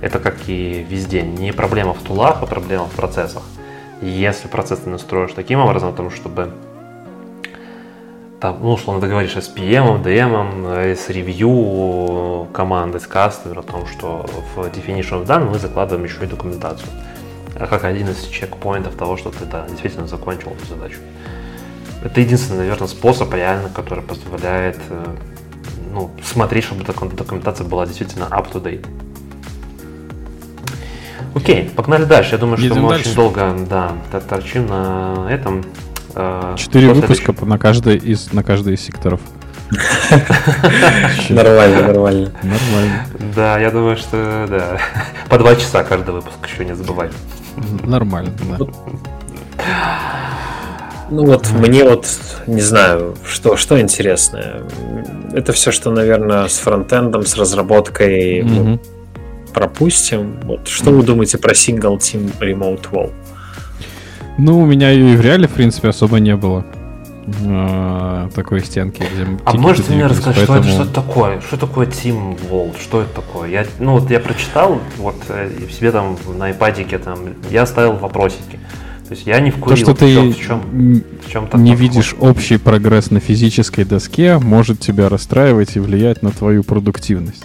Speaker 2: это как и везде, не проблема в тулах, а проблема в процессах. Если процесс ты настроишь таким образом, потому чтобы там, ну, условно, ты говоришь с PM, DM, с ревью команды, с кастомер о том, что в definition of done мы закладываем еще и документацию. Как один из чекпоинтов того, что ты да, действительно закончил эту задачу. Это единственный, наверное, способ реально, который позволяет э, ну, смотреть, чтобы документация была действительно up to date. Окей, погнали дальше. Я думаю, что Едем мы дальше. очень долго да, торчим на этом.
Speaker 1: Э, Четыре выпуска на каждый из на каждый из секторов.
Speaker 3: Нормально, нормально.
Speaker 2: Нормально. Да, я думаю, что да. По два часа каждый выпуск еще не забывай.
Speaker 1: Нормально, да.
Speaker 3: Ну вот мне вот не знаю, что, что интересное. Это все, что, наверное, с фронтендом, с разработкой mm пропустим. Вот что вы думаете про Single Team Remote Wall?
Speaker 1: Ну, у меня ее и в реале, в принципе, особо не было. А, такой стенки,
Speaker 2: где А можете мне рассказать, поэтому... что это что такое? Что такое Team Wall? Что это такое? Я, ну, вот я прочитал, вот э, в себе там на iPad там, я ставил вопросики. То есть я не вкурил,
Speaker 1: То, что ты в чем, в чем не видишь общий прогресс на физической доске, может тебя расстраивать и влиять на твою продуктивность.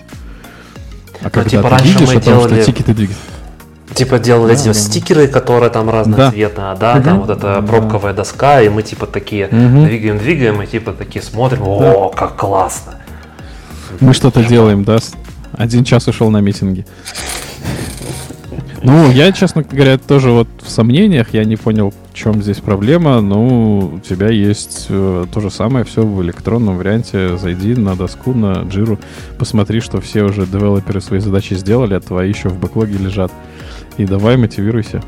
Speaker 2: А когда типа ты видишь, мы делали... что тикеты двигаются. Типа делали да, эти да. стикеры, которые там разноцветные, да, да угу. там вот эта пробковая доска, и мы типа такие угу. двигаем, двигаем, и типа такие смотрим, о, да. как классно.
Speaker 1: Мы что-то делаем, да? Один час ушел на митинги. Ну, я, честно говоря, тоже вот в сомнениях, я не понял, в чем здесь проблема. Ну, у тебя есть э, то же самое, все в электронном варианте. Зайди на доску, на джиру, посмотри, что все уже девелоперы свои задачи сделали, а твои еще в бэклоге лежат. И давай мотивируйся.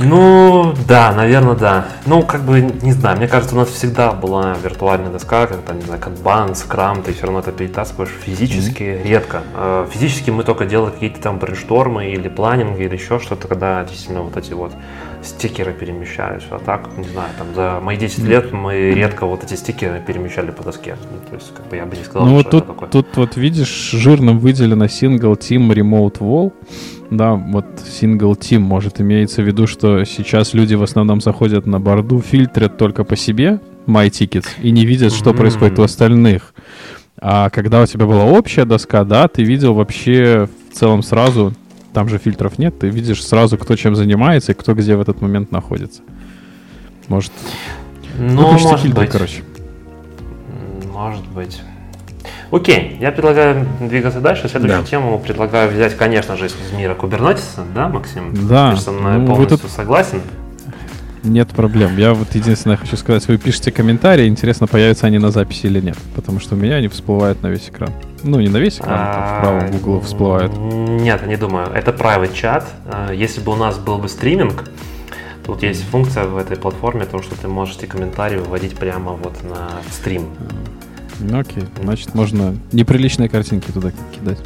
Speaker 2: Ну, да, наверное, да. Ну, как бы, не знаю, мне кажется, у нас всегда была виртуальная доска, как там, не знаю, канбан, скрам, ты все равно это перетаскиваешь физически mm-hmm. редко. А, физически мы только делали какие-то там брейнштормы или планинги или еще что-то, когда действительно вот эти вот стикеры перемещаются. А так, не знаю, там за мои 10 mm-hmm. лет мы редко вот эти стикеры перемещали по доске. Ну, то есть, как бы я бы не сказал,
Speaker 1: ну, что тут, это такое. Тут вот видишь, жирным выделено single team remote wall. Да, вот single team может имеется в виду, что сейчас люди в основном заходят на борду, фильтрят только по себе MyTickets и не видят, что mm-hmm. происходит у остальных. А когда у тебя была общая доска, да, ты видел вообще в целом сразу, там же фильтров нет, ты видишь сразу, кто чем занимается и кто где в этот момент находится. Может,
Speaker 2: ну, может фильтр, быть. короче. Может быть. Окей, я предлагаю двигаться дальше. Следующую да. тему предлагаю взять, конечно же, из мира Кубернетиса, да, Максим?
Speaker 1: Да.
Speaker 2: Ты со мной ну, полностью тут... согласен?
Speaker 1: Нет проблем. Я вот единственное хочу сказать, вы пишете комментарии, интересно, появятся они на записи или нет. Потому что у меня они всплывают на весь экран. Ну, не на весь экран, а в правом углу всплывают.
Speaker 2: Нет, не думаю. Это private чат. А, если бы у нас был бы стриминг, Тут есть функция в этой платформе, то, что ты можешь эти комментарии выводить прямо вот на стрим.
Speaker 1: Ну окей, значит можно неприличные картинки туда кидать.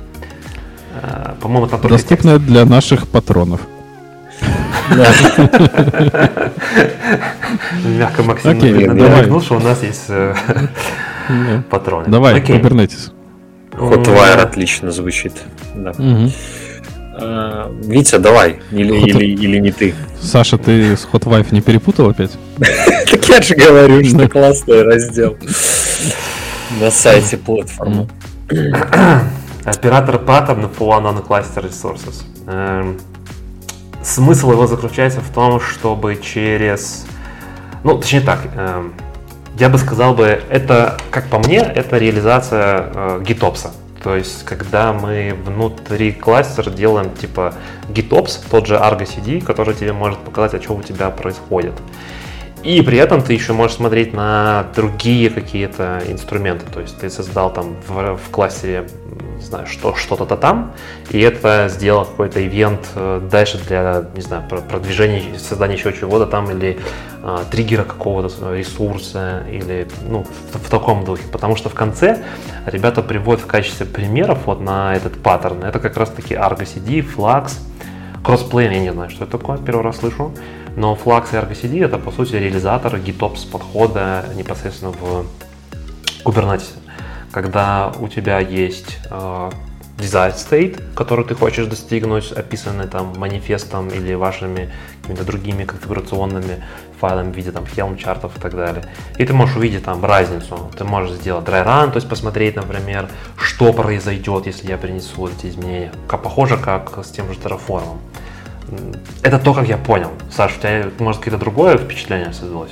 Speaker 2: А, по-моему, там
Speaker 1: только Доступная текст. для наших патронов.
Speaker 2: Мягко Максим намекнул, что у нас есть э, патроны.
Speaker 1: Давай, Kubernetes.
Speaker 3: Hotwire отлично звучит. А, Витя, давай. Или, Hot... или, или не ты.
Speaker 1: Саша, ты с Hot Wife не перепутал опять?
Speaker 3: Так я же говорю, что классный раздел на сайте платформы.
Speaker 2: Оператор паттернов for One Cluster Resources. Смысл его заключается в том, чтобы через... Ну, точнее так, эм, я бы сказал бы, это, как по мне, это реализация э, GitOps. То есть, когда мы внутри кластера делаем типа GitOps, тот же Argo CD, который тебе может показать, о чем у тебя происходит. И при этом ты еще можешь смотреть на другие какие-то инструменты. То есть ты создал там в, в классе, не знаю, что, что-то там, и это сделал какой-то ивент э, дальше для, не знаю, продвижения, создания еще чего-то там, или а, триггера какого-то ресурса, или, ну, в, в таком духе. Потому что в конце ребята приводят в качестве примеров вот на этот паттерн. Это как раз-таки Argo CD, Flux, Crossplane, я не знаю, что это такое, первый раз слышу. Но Flux и Argo CD это по сути реализатор GitOps подхода непосредственно в Kubernetes. Когда у тебя есть э, desired state, который ты хочешь достигнуть, описанный там манифестом или вашими какими-то другими конфигурационными файлами в виде там Helm чартов и так далее. И ты можешь увидеть там разницу. Ты можешь сделать dry run, то есть посмотреть, например, что произойдет, если я принесу эти изменения. Похоже, как с тем же Terraform. Это то, как я понял. Саш, у тебя, может, какое-то другое впечатление создалось?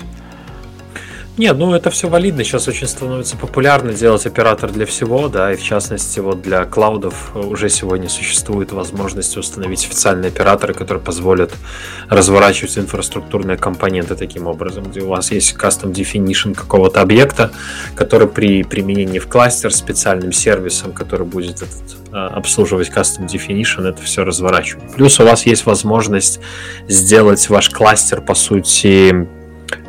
Speaker 3: Нет, ну это все валидно. Сейчас очень становится популярно делать оператор для всего, да, и в частности вот для клаудов уже сегодня существует возможность установить официальные операторы, которые позволят разворачивать инфраструктурные компоненты таким образом, где у вас есть custom definition какого-то объекта, который при применении в кластер специальным сервисом, который будет этот, а, обслуживать custom definition, это все разворачивать. Плюс у вас есть возможность сделать ваш кластер, по сути,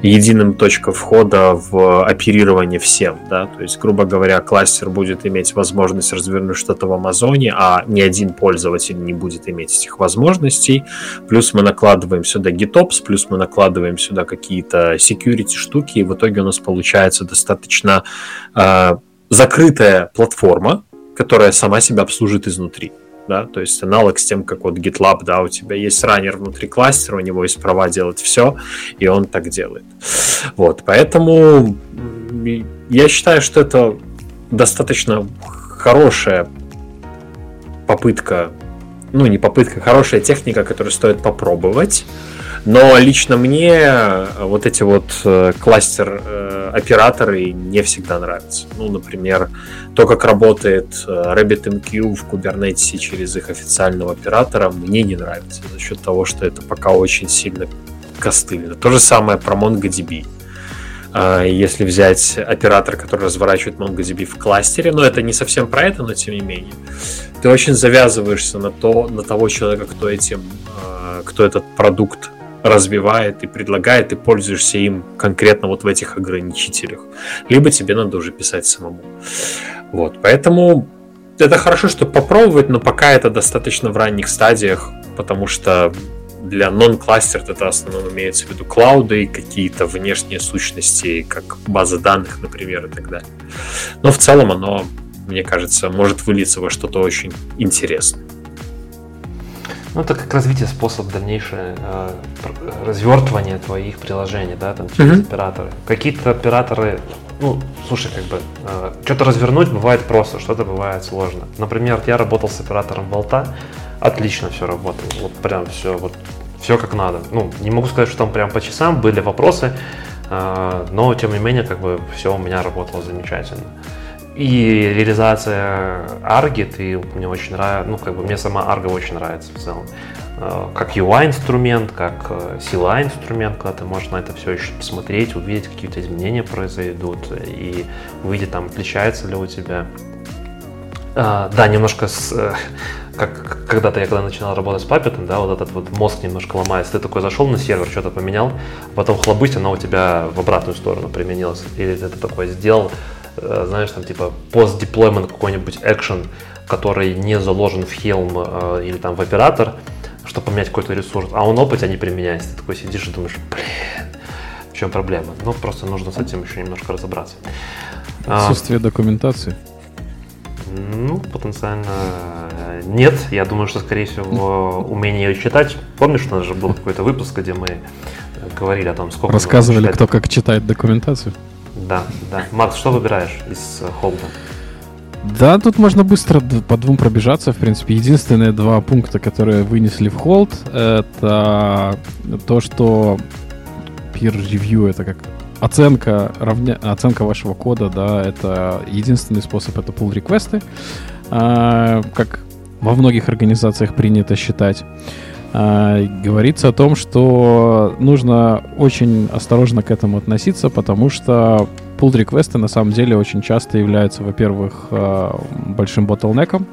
Speaker 3: единым точкой входа в оперирование всем, да, то есть, грубо говоря, кластер будет иметь возможность развернуть что-то в Амазоне, а ни один пользователь не будет иметь этих возможностей, плюс мы накладываем сюда GitOps, плюс мы накладываем сюда какие-то security штуки, и в итоге у нас получается достаточно э, закрытая платформа, которая сама себя обслужит изнутри да, то есть аналог с тем, как вот GitLab, да, у тебя есть раннер внутри кластера, у него есть права делать все, и он так делает. Вот, поэтому я считаю, что это достаточно хорошая попытка, ну не попытка, хорошая техника, которую стоит попробовать. Но лично мне э, вот эти вот э, кластер-операторы э, не всегда нравятся. Ну, например, то, как работает RabbitMQ в Kubernetes через их официального оператора, мне не нравится за счет того, что это пока очень сильно костыльно. То же самое про MongoDB. Если взять оператор, который разворачивает MongoDB в кластере, но это не совсем про это, но тем не менее, ты очень завязываешься на, то, на того человека, кто этим, кто этот продукт развивает и предлагает, и пользуешься им конкретно вот в этих ограничителях. Либо тебе надо уже писать самому. Вот, поэтому это хорошо, чтобы попробовать, но пока это достаточно в ранних стадиях, потому что для non-cluster это основном имеется в виду клауды и какие-то внешние сущности, как база данных, например, и так далее. Но в целом оно, мне кажется, может вылиться во что-то очень интересное.
Speaker 2: Ну, это как развитие способ дальнейшее э, развертывания твоих приложений, да, там через mm-hmm. операторы. Какие-то операторы, ну, слушай, как бы, э, что-то развернуть бывает просто, что-то бывает сложно. Например, я работал с оператором болта, отлично все работало, вот прям все, вот все как надо. Ну, не могу сказать, что там прям по часам были вопросы, э, но тем не менее, как бы все у меня работало замечательно. И реализация арги, ты мне очень нравится, ну, как бы мне сама арга очень нравится в целом. Э, как UI-инструмент, как э, CLI-инструмент, когда ты можешь на это все еще посмотреть, увидеть, какие-то изменения произойдут, и увидеть, там, отличается ли у тебя. А, да, немножко с, э, как когда-то я когда начинал работать с Puppet, да, вот этот вот мозг немножко ломается. Ты такой зашел на сервер, что-то поменял, потом хлобысь, она у тебя в обратную сторону применилась. Или ты такой сделал Э, знаешь, там типа post-deployment какой-нибудь экшен, который не заложен в Helm э, или там в оператор, чтобы поменять какой-то ресурс, а он опыт не применяется. Ты такой сидишь и думаешь, блин, в чем проблема? Ну, просто нужно с этим еще немножко разобраться.
Speaker 1: Отсутствие а, документации.
Speaker 2: Ну, потенциально Э, нет, я думаю, что, скорее всего, умение ее читать. Помнишь, у нас же был какой-то выпуск, где мы говорили о том, сколько...
Speaker 1: Рассказывали, кто как читает документацию.
Speaker 2: Да, да. Макс, что выбираешь из холда?
Speaker 1: Да, тут можно быстро по двум пробежаться. В принципе, единственные два пункта, которые вынесли в холд, это то, что peer review это как оценка, равня... оценка вашего кода, да, это единственный способ, это pull реквесты, а, как во многих организациях принято считать. А, говорится о том, что нужно очень осторожно к этому относиться, потому что pull реквесты на самом деле очень часто являются, во-первых, а, большим ботлнеком,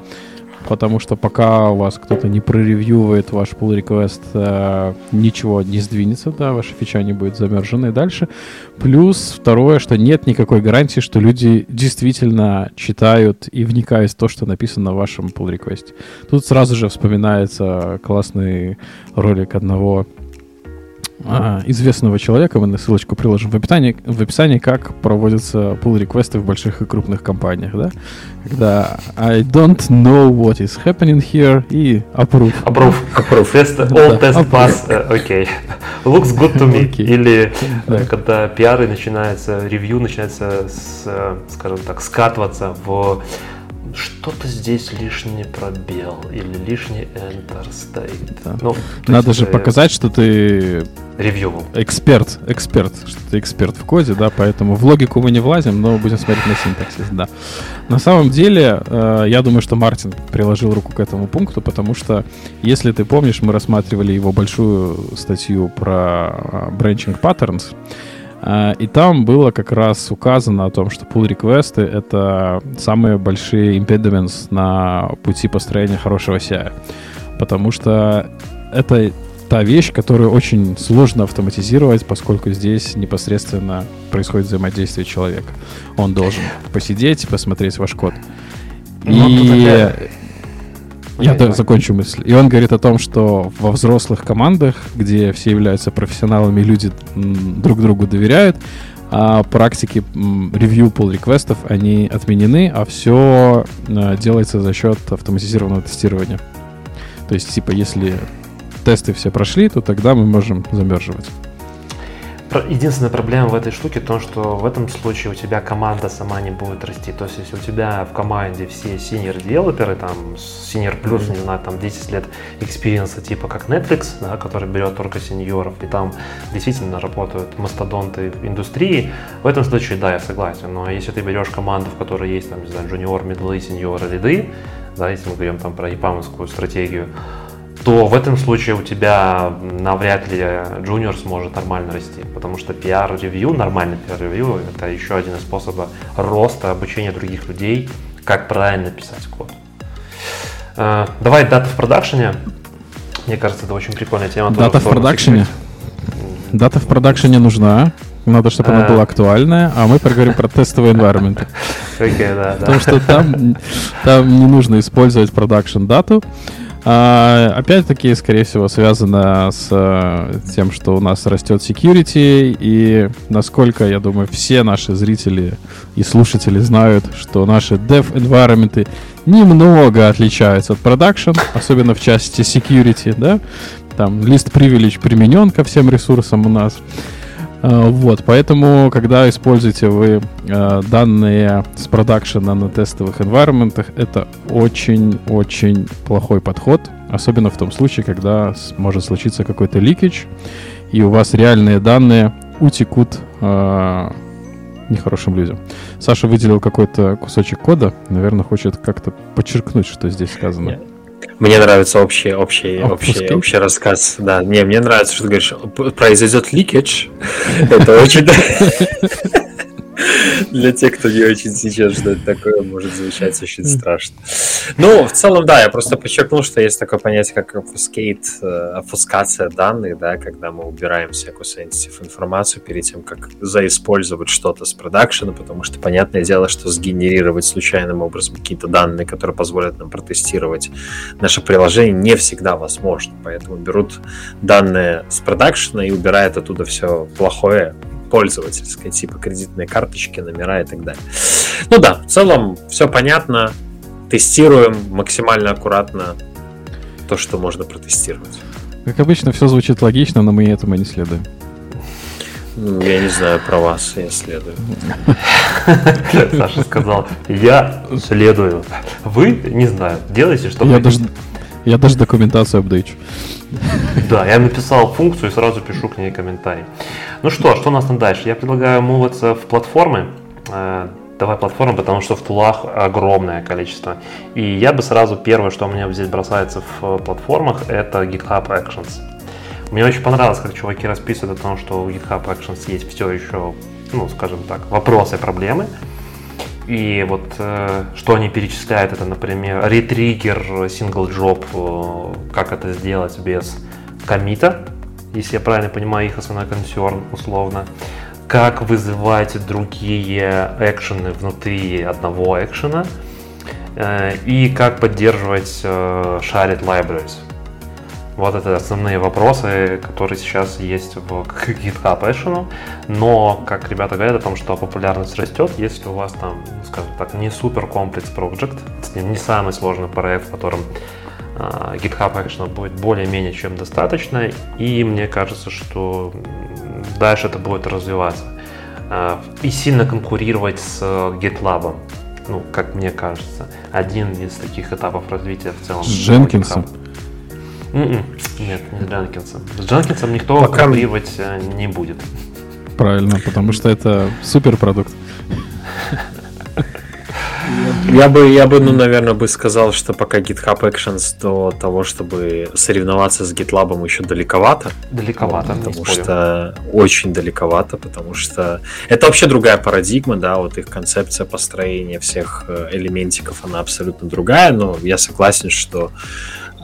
Speaker 1: потому что пока у вас кто-то не проревьюет ваш pull request, э, ничего не сдвинется, да, ваша фича не будет замержена и дальше. Плюс второе, что нет никакой гарантии, что люди действительно читают и вникают в то, что написано в вашем pull request. Тут сразу же вспоминается классный ролик одного известного человека, мы на ссылочку приложим в описании, в описании, как проводятся pull реквесты в больших и крупных компаниях, да? Когда I don't know what is happening here и approve.
Speaker 2: Approve. Approve. Test, all test approve. pass, uh, okay. Looks good to me. Okay. Или да. когда пиары начинается, ревью начинается, с, скажем так, скатываться в что-то здесь лишний пробел или лишний enter стоит.
Speaker 1: Да. Ну, Надо же показать, что ты
Speaker 2: ревью.
Speaker 1: Эксперт, эксперт, что ты эксперт в коде, да, поэтому в логику мы не влазим, но будем смотреть на синтаксис, да. На самом деле, э, я думаю, что Мартин приложил руку к этому пункту, потому что, если ты помнишь, мы рассматривали его большую статью про э, branching patterns, и там было как раз указано о том, что pull реквесты это самые большие impediments на пути построения хорошего CI. Потому что это та вещь, которую очень сложно автоматизировать, поскольку здесь непосредственно происходит взаимодействие человека. Он должен посидеть и посмотреть ваш код. Ну, и я да, закончу мысль. И он говорит о том, что во взрослых командах, где все являются профессионалами, люди друг другу доверяют, а практики ревью pull request ов они отменены, а все э, делается за счет автоматизированного тестирования. То есть, типа, если тесты все прошли, то тогда мы можем замерживать.
Speaker 2: Единственная проблема в этой штуке в том, что в этом случае у тебя команда сама не будет расти. То есть, если у тебя в команде все senior developer ы, там, senior плюс, mm-hmm. не знаю, там 10 лет experience а, типа как Netflix, да, который берет только сеньоров, и там действительно работают мастодонты индустрии, в этом случае, да, я согласен. Но если ты берешь команду, в которой есть, там, не знаю, джуниор, медлы, сеньоры, лиды, да, если мы говорим там про япамовскую стратегию, то в этом случае у тебя навряд ли джуниор сможет нормально расти, потому что PR-ревью, нормальный PR-ревью, это еще один из способов роста, обучения других людей, как правильно писать код. Э, давай дата в продакшене. Мне кажется, это очень прикольная тема.
Speaker 1: Дата в продакшене? Дата в продакшене нужна. Надо, чтобы она э. была актуальная, а мы поговорим про тестовые environment. Потому что там не нужно использовать продакшн дату. А, опять-таки, скорее всего, связано с а, тем, что у нас растет security, и насколько, я думаю, все наши зрители и слушатели знают, что наши dev environment немного отличаются от production, особенно в части security, да, там лист privilege применен ко всем ресурсам у нас. Вот, поэтому, когда используете вы э, данные с продакшена на тестовых environment, это очень-очень плохой подход, особенно в том случае, когда может случиться какой-то ликич, и у вас реальные данные утекут э, нехорошим людям. Саша выделил какой-то кусочек кода, наверное, хочет как-то подчеркнуть, что здесь сказано.
Speaker 3: Мне нравится общий, общий, общий, общий рассказ. Да, не, мне нравится, что ты говоришь, произойдет ликидж. Это очень... Для тех, кто не очень сейчас, что это такое, может звучать очень страшно. Ну, в целом, да, я просто подчеркнул, что есть такое понятие, как обфускейт, обфускация данных, да, когда мы убираем всякую sensitive информацию перед тем, как заиспользовать что-то с продакшена, потому что понятное дело, что сгенерировать случайным образом какие-то данные, которые позволят нам протестировать наше приложение, не всегда возможно. Поэтому берут данные с продакшена и убирают оттуда все плохое, пользовательское, типа кредитные карточки, номера и так далее. Ну да, в целом все понятно. тестируем максимально аккуратно то, что можно протестировать.
Speaker 1: Как обычно, все звучит логично, но мы этому не следуем.
Speaker 3: Ну, я не знаю про вас, я следую.
Speaker 2: Саша сказал, я следую. Вы, не знаю, делайте, что
Speaker 1: я даже, я даже документацию апдейчу.
Speaker 2: Да, я написал функцию и сразу пишу к ней комментарий. Ну что, что у нас там дальше? Я предлагаю муваться в платформы. Э, давай платформы, потому что в тулах огромное количество. И я бы сразу первое, что у меня здесь бросается в платформах, это GitHub Actions. Мне очень понравилось, как чуваки расписывают о том, что у GitHub Actions есть все еще, ну, скажем так, вопросы, проблемы. И вот э, что они перечисляют, это, например, ретриггер, single job, э, как это сделать без комита, если я правильно понимаю их основной консерн, условно. Как вызывать другие экшены внутри одного экшена. Э, и как поддерживать shared libraries. Вот это основные вопросы, которые сейчас есть в GitHub Action. Но, как ребята говорят о том, что популярность растет, если у вас там, скажем так, не супер комплекс project, не самый сложный проект, в котором uh, GitHub Action будет более-менее чем достаточно, и мне кажется, что дальше это будет развиваться. Uh, и сильно конкурировать с GitLab, ну, как мне кажется. Один из таких этапов развития в целом. С
Speaker 1: Дженкинсом?
Speaker 2: М-м. Нет, не с Дженкинсом. С Дженкинсом никто Пока... конкурировать э, не будет.
Speaker 1: Правильно, потому что это супер продукт.
Speaker 3: Я бы, я бы, ну, наверное, бы сказал, что пока GitHub Actions до того, чтобы соревноваться с GitLab еще далековато.
Speaker 2: Далековато.
Speaker 3: Вот, потому что очень далековато, потому что это вообще другая парадигма, да, вот их концепция построения всех э, элементиков, она абсолютно другая, но я согласен, что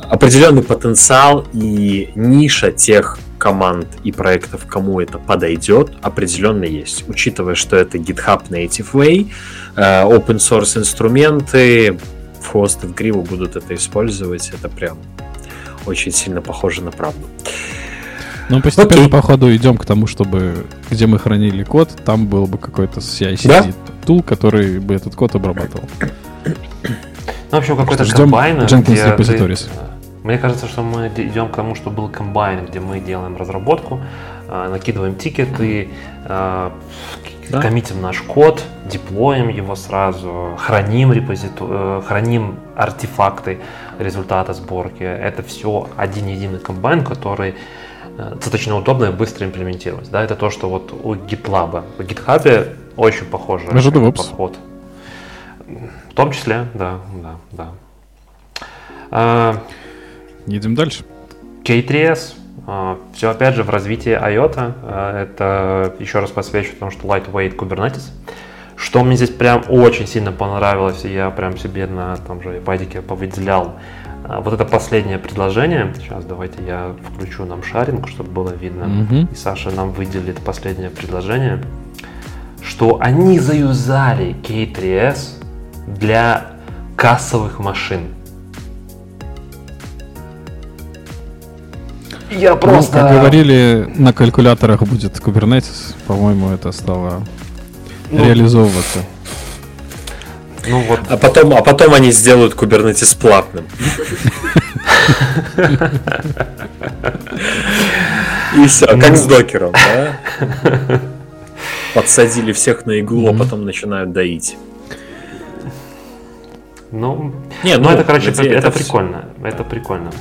Speaker 3: определенный потенциал и ниша тех команд и проектов, кому это подойдет, определенно есть. Учитывая, что это GitHub Native Way, э, open source инструменты, и в гриву будут это использовать, это прям очень сильно похоже на правду.
Speaker 1: Ну, постепенно, okay. по ходу идем к тому, чтобы где мы хранили код, там был бы какой-то CI-CD да? тул, который бы этот код обрабатывал.
Speaker 2: Ну, в общем, какой-то комбайн, Jenkins где ты, мне кажется, что мы идем к тому, что был комбайн, где мы делаем разработку, а, накидываем тикеты, а, да? коммитим наш код, деплоим его сразу, храним, репозиту... Э, храним артефакты результата сборки. Это все один единый комбайн, который э, достаточно удобно и быстро имплементировать. Да, это то, что вот у GitLab. В GitHub очень похожий подход. В том числе, да, да, да.
Speaker 1: Едем дальше.
Speaker 2: K3S. А, Все опять же в развитии IOTA. А, это еще раз посвящу тому, что lightweight Kubernetes. Что мне здесь прям очень сильно понравилось, и я прям себе на том же iPad повыделял. А, вот это последнее предложение. Сейчас давайте я включу нам шаринг, чтобы было видно. Mm-hmm. И Саша нам выделит последнее предложение. Что они заюзали K3S для кассовых машин.
Speaker 1: Я ну, просто... Ну, как говорили, на калькуляторах будет Kubernetes. По-моему, это стало ну, реализовываться.
Speaker 3: Ну, вот. а, потом, а потом они сделают Kubernetes платным. И все, как с докером, да? Подсадили всех на иглу, а потом начинают доить.
Speaker 2: Ну, не, ну, ну это, короче, это, это прикольно. Это прикольно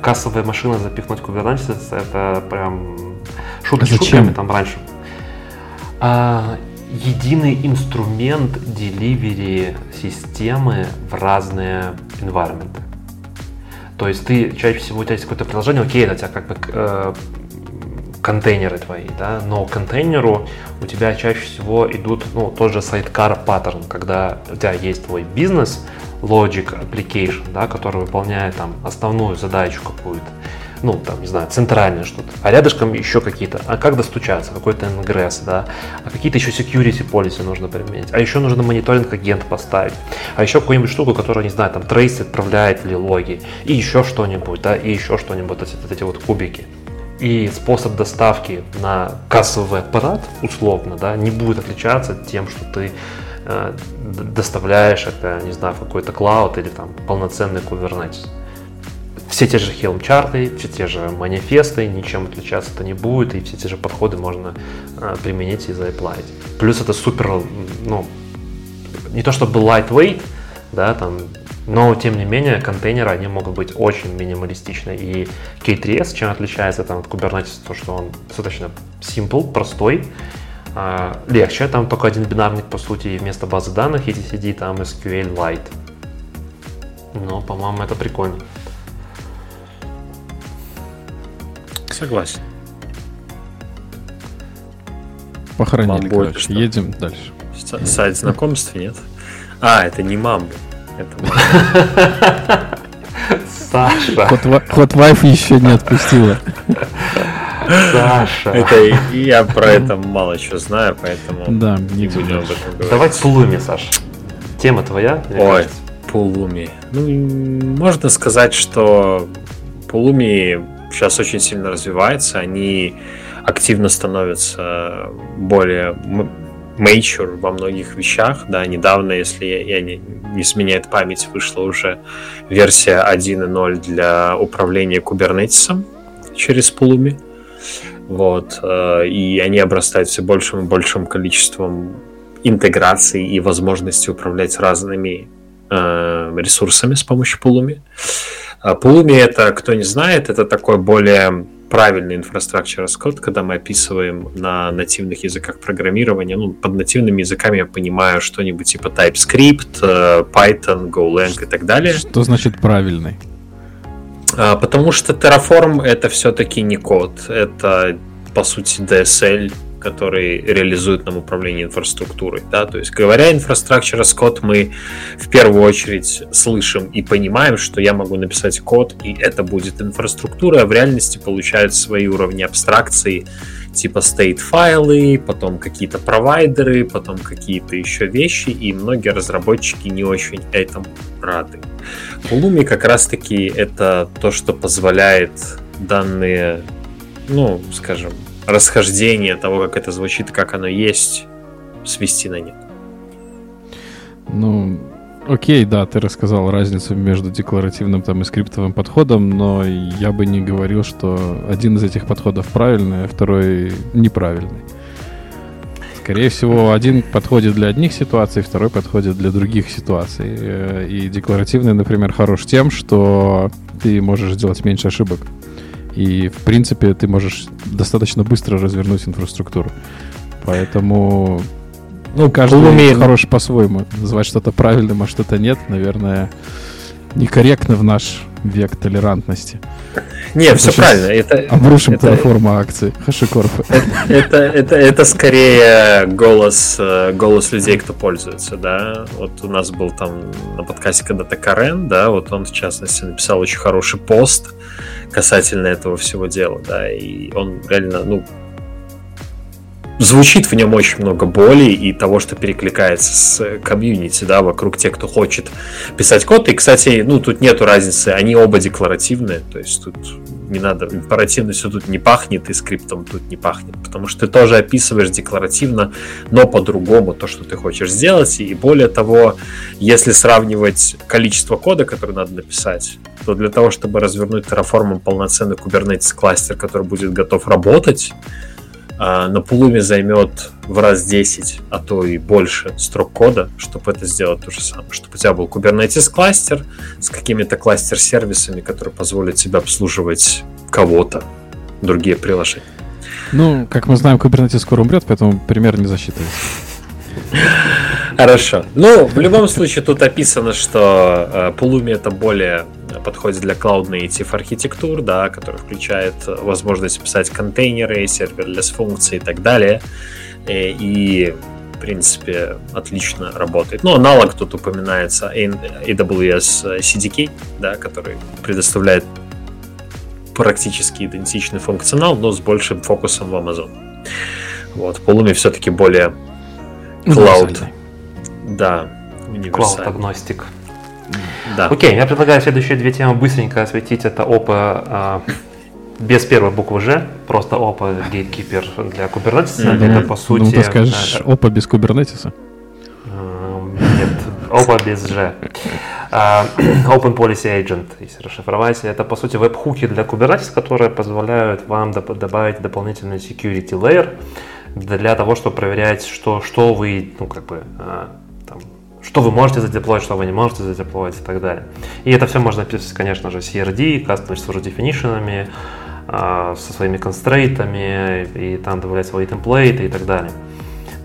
Speaker 2: кассовые машины запихнуть Kubernetes, это прям шутки Зачем? шутками там раньше. А, единый инструмент деливери системы в разные environment. То есть ты чаще всего у тебя есть какое-то приложение, окей, это у тебя как бы э, контейнеры твои, да, но к контейнеру у тебя чаще всего идут, ну, тот же сайткар паттерн, когда у тебя есть твой бизнес, Logic Application, да, который выполняет там основную задачу какую-то, ну, там, не знаю, центральное что-то, а рядышком еще какие-то, а как достучаться, какой-то NGRS, да, а какие-то еще security policy нужно применить, а еще нужно мониторинг агент поставить, а еще какую-нибудь штуку, которая, не знаю, там, трейс отправляет или логи, и еще что-нибудь, да, и еще что-нибудь, вот эти вот кубики. И способ доставки на кассовый аппарат, условно, да, не будет отличаться тем, что ты э, доставляешь это, не знаю, в какой-то клауд или там полноценный Kubernetes. Все те же Helm-чарты, все те же манифесты, ничем отличаться это не будет, и все те же подходы можно э, применить и заэплайить. Плюс это супер, ну, не то чтобы lightweight, да, там, но тем не менее контейнеры, они могут быть очень минималистичны. И K3S, чем отличается там, от Kubernetes, то, что он достаточно simple, простой, а, легче, там только один бинарник, по сути, и вместо базы данных etcd там SQLite. Но, по-моему, это прикольно.
Speaker 3: Согласен.
Speaker 1: Похоронили, короче. Что? Едем дальше.
Speaker 3: Сайт знакомств нет? А, это не мамба. Это
Speaker 1: Саша. Ход Вайф еще не отпустила.
Speaker 3: Саша. Это я про это мало что знаю, поэтому
Speaker 1: да, не будем
Speaker 2: об этом говорить. Давай Пулуми, Саша. Тема твоя?
Speaker 3: Ой, Пулуми. Ну, можно сказать, что Пулуми сейчас очень сильно развивается. Они активно становятся более mature во многих вещах. Да, недавно, если я, я не, не сменяет память, вышла уже версия 1.0 для управления кубернетисом через Pulumi. Вот. Э, и они обрастают все большим и большим количеством интеграций и возможности управлять разными э, ресурсами с помощью Pulumi. Pulumi это, кто не знает, это такой более правильный инфраструктура code, когда мы описываем на нативных языках программирования. Ну, под нативными языками я понимаю что-нибудь типа TypeScript, э, Python, GoLang и так далее.
Speaker 1: Что значит правильный?
Speaker 3: А, потому что Terraform это все-таки не код, это по сути DSL, который реализует нам управление инфраструктурой. Да? То есть, говоря инфраструктура код, мы в первую очередь слышим и понимаем, что я могу написать код, и это будет инфраструктура, а в реальности получают свои уровни абстракции, типа state файлы, потом какие-то провайдеры, потом какие-то еще вещи, и многие разработчики не очень этому рады. Pulumi как раз-таки это то, что позволяет данные, ну, скажем, расхождение того, как это звучит, как оно есть, свести на нет.
Speaker 1: Ну, окей, да, ты рассказал разницу между декларативным там, и скриптовым подходом, но я бы не говорил, что один из этих подходов правильный, а второй неправильный. Скорее всего, один подходит для одних ситуаций, второй подходит для других ситуаций. Э, и декларативный, например, хорош тем, что ты можешь сделать меньше ошибок. И, в принципе, ты можешь достаточно быстро развернуть инфраструктуру. Поэтому, ну, каждый умеет хорош по-своему. Называть что-то правильным, а что-то нет, наверное, некорректно в наш век толерантности.
Speaker 3: Нет, все правильно. Это,
Speaker 1: обрушим это, платформа акций HashiCorp.
Speaker 3: Это, это, это, это скорее голос, э, голос людей, кто пользуется, да. Вот у нас был там на подкасте когда-то Карен, да, вот он, в частности, написал очень хороший пост, касательно этого всего дела, да, и он реально, ну, звучит в нем очень много боли и того, что перекликается с комьюнити, да, вокруг тех, кто хочет писать код. И, кстати, ну, тут нету разницы, они оба декларативные, то есть тут не надо, императивностью тут не пахнет и скриптом тут не пахнет, потому что ты тоже описываешь декларативно, но по-другому то, что ты хочешь сделать, и более того, если сравнивать количество кода, который надо написать, то для того, чтобы развернуть Terraform полноценный Kubernetes кластер, который будет готов работать, на Пулуме займет в раз 10, а то и больше строк кода, чтобы это сделать то же самое. Чтобы у тебя был Kubernetes кластер с какими-то кластер-сервисами, которые позволят тебе обслуживать кого-то, другие приложения.
Speaker 1: Ну, как мы знаем, Kubernetes скоро умрет, поэтому пример не засчитывается.
Speaker 3: Хорошо. Ну, в любом случае, тут описано, что э, Pulumi это более подходит для Cloud Native архитектур, да, который включает возможность писать контейнеры, serverless функции и так далее. Э, и, в принципе, отлично работает. Ну, аналог тут упоминается AWS CDK, да, который предоставляет практически идентичный функционал, но с большим фокусом в Amazon. Вот, Pulumi все-таки более Cloud. Да,
Speaker 2: универсальный. Cloud-агностик. Да. Окей, я предлагаю следующие две темы быстренько осветить. Это опа э, без первой буквы Ж, просто опа Gatekeeper для Kubernetes. Mm-hmm. Это по сути...
Speaker 1: Ну, ты скажешь опа без?
Speaker 2: Э, Нет, OPA без G. Uh, Open Policy Agent, если расшифровать, это по сути веб-хуки для Kubernetes, которые позволяют вам добавить дополнительный security layer для того, чтобы проверять, что, что вы, ну, как бы, uh, там, что вы можете задеплоить, что вы не можете задеплоить и так далее. И это все можно описывать, конечно же, CRD, Custom Resource Definition, со своими констрейтами, и там добавлять свои темплейты и так далее.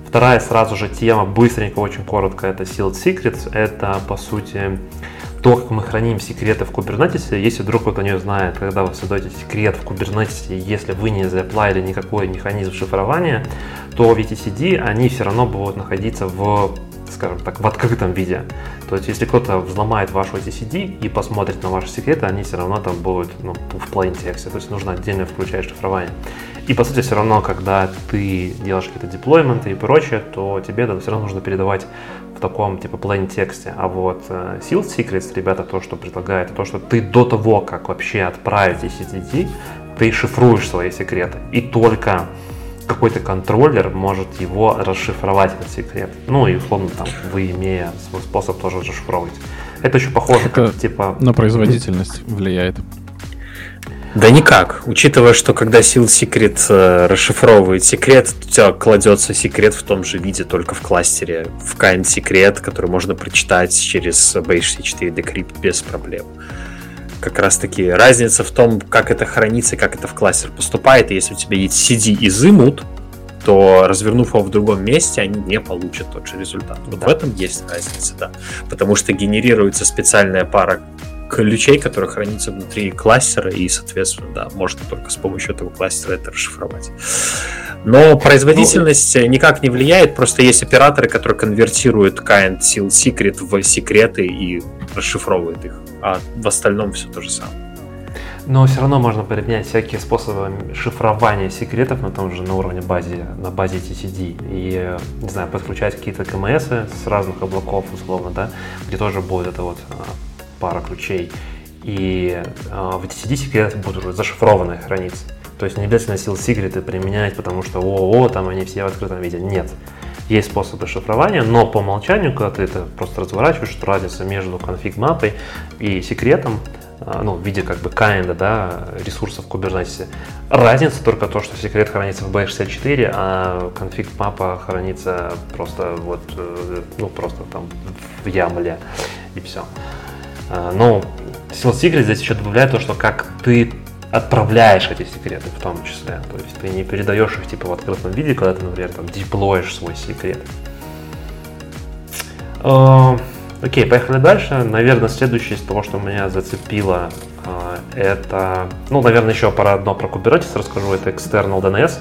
Speaker 2: Вторая сразу же тема, быстренько, очень коротко, это Sealed Secrets. Это, по сути, то, как мы храним секреты в Kubernetes. Если вдруг кто-то не знает, когда вы создаете секрет в Kubernetes, если вы не заплатили никакой механизм шифрования, то в etcd они все равно будут находиться в скажем так, в открытом виде. То есть, если кто-то взломает вашу etcd и посмотрит на ваши секреты, они все равно там будут ну, в plain тексте. То есть, нужно отдельно включать шифрование. И по сути все равно, когда ты делаешь какие-то деплойменты и прочее, то тебе это все равно нужно передавать таком типа plain тексте. А вот uh, Sealed Secrets, ребята, то, что предлагают, то, что ты до того, как вообще отправить SSD, ты шифруешь свои секреты. И только какой-то контроллер может его расшифровать, этот секрет. Ну и условно там вы, имея свой способ, тоже расшифровываете. Это еще похоже, Это как типа...
Speaker 1: На производительность влияет.
Speaker 3: Да никак. Учитывая, что когда Seal Secret э, расшифровывает секрет, у тебя кладется секрет в том же виде, только в кластере. В kind секрет, который можно прочитать через BHC4 Decrypt без проблем. Как раз таки разница в том, как это хранится как это в кластер поступает. И если у тебя есть CD и Zimut, то развернув его в другом месте, они не получат тот же результат. Вот да. в этом есть разница, да. Потому что генерируется специальная пара ключей, которые хранятся внутри кластера, и, соответственно, да, можно только с помощью этого кластера это расшифровать. Но производительность ну, никак не влияет, просто есть операторы, которые конвертируют kind seal secret в секреты и расшифровывают их, а в остальном все то же самое.
Speaker 2: Но все равно можно применять всякие способы шифрования секретов на том же на уровне базе, на базе TCD. И, не знаю, подключать какие-то КМС с разных облаков, условно, да, где тоже будет это вот а, пара ключей, и э, в TCD секреты будут уже зашифрованные храниться. То есть не обязательно сил секреты применять, потому что ООО, там они все в открытом виде. Нет. Есть способы шифрования, но по умолчанию, когда ты это просто разворачиваешь, что разница между конфиг-мапой и секретом, ну, в виде как бы kinda, да, ресурсов Kubernetes. Разница только то, что секрет хранится в B64, а конфиг мапа хранится просто вот, э, ну, просто там в YAML и все. А, но Seal Secret здесь еще добавляет то, что как ты отправляешь эти секреты в том числе. То есть ты не передаешь их типа в открытом виде, когда ты, например, там деплоишь свой секрет. А, окей, поехали дальше. Наверное, следующее из того, что меня зацепило, а, это, ну, наверное, еще про одно про Kubernetes расскажу, это External DNS.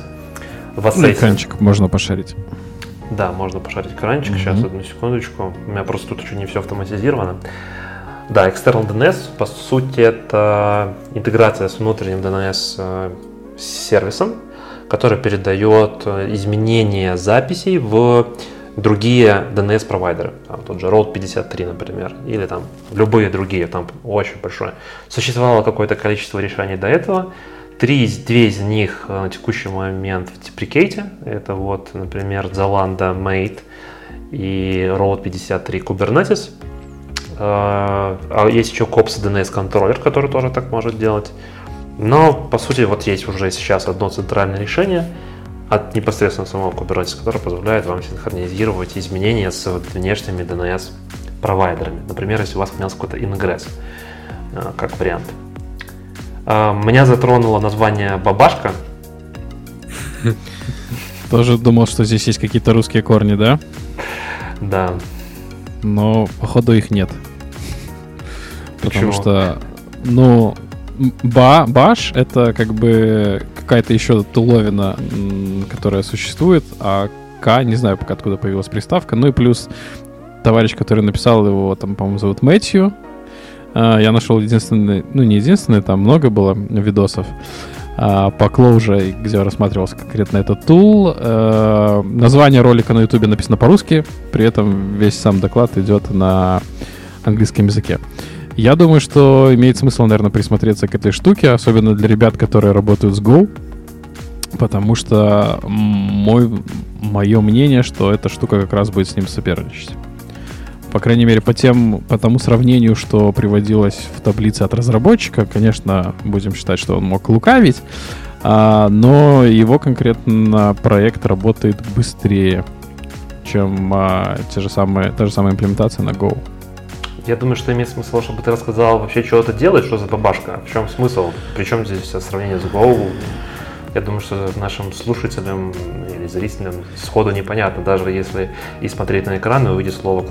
Speaker 1: В ну, экранчик можно пошарить.
Speaker 2: Да, можно пошарить экранчик. Mm-hmm. Сейчас, одну секундочку. У меня просто тут еще не все автоматизировано. Да, External DNS, по сути, это интеграция с внутренним DNS э, сервисом, который передает э, изменения записей в другие DNS-провайдеры. Там, тот же Road 53, например, или там любые другие, там очень большое. Существовало какое-то количество решений до этого. Три, две из них э, на текущий момент в деприкейте. Это вот, например, Zalando Mate и Road 53 Kubernetes. А, а есть еще COPS DNS контроллер, который тоже так может делать. Но, по сути, вот есть уже сейчас одно центральное решение от непосредственно самого Kubernetes, которое позволяет вам синхронизировать изменения с внешними DNS провайдерами. Например, если у вас поменялся какой-то ингресс, а, как вариант. А, меня затронуло название бабашка.
Speaker 1: Тоже думал, что здесь есть какие-то русские корни, да?
Speaker 2: Да
Speaker 1: но походу их нет. Потому что, ну, ба, баш это как бы какая-то еще туловина, которая существует, а К, не знаю пока откуда появилась приставка. Ну и плюс товарищ, который написал его, там, по-моему, зовут Мэтью. А, я нашел единственный, ну не единственный, там много было видосов по Clojure, где рассматривался конкретно этот тул. Э, название ролика на YouTube написано по-русски, при этом весь сам доклад идет на английском языке. Я думаю, что имеет смысл, наверное, присмотреться к этой штуке, особенно для ребят, которые работают с Go, потому что мой, мое мнение, что эта штука как раз будет с ним соперничать. По крайней мере, по, тем, по тому сравнению, что приводилось в таблице от разработчика, конечно, будем считать, что он мог лукавить, а, но его конкретно проект работает быстрее, чем а, те же самые, та же самая имплементация на Go.
Speaker 2: Я думаю, что имеет смысл, чтобы ты рассказал вообще, что это делает, что за бабашка, в чем смысл, причем здесь сравнение с Go. Я думаю, что нашим слушателям или зрителям сходу непонятно, даже если и смотреть на экран и увидеть слово.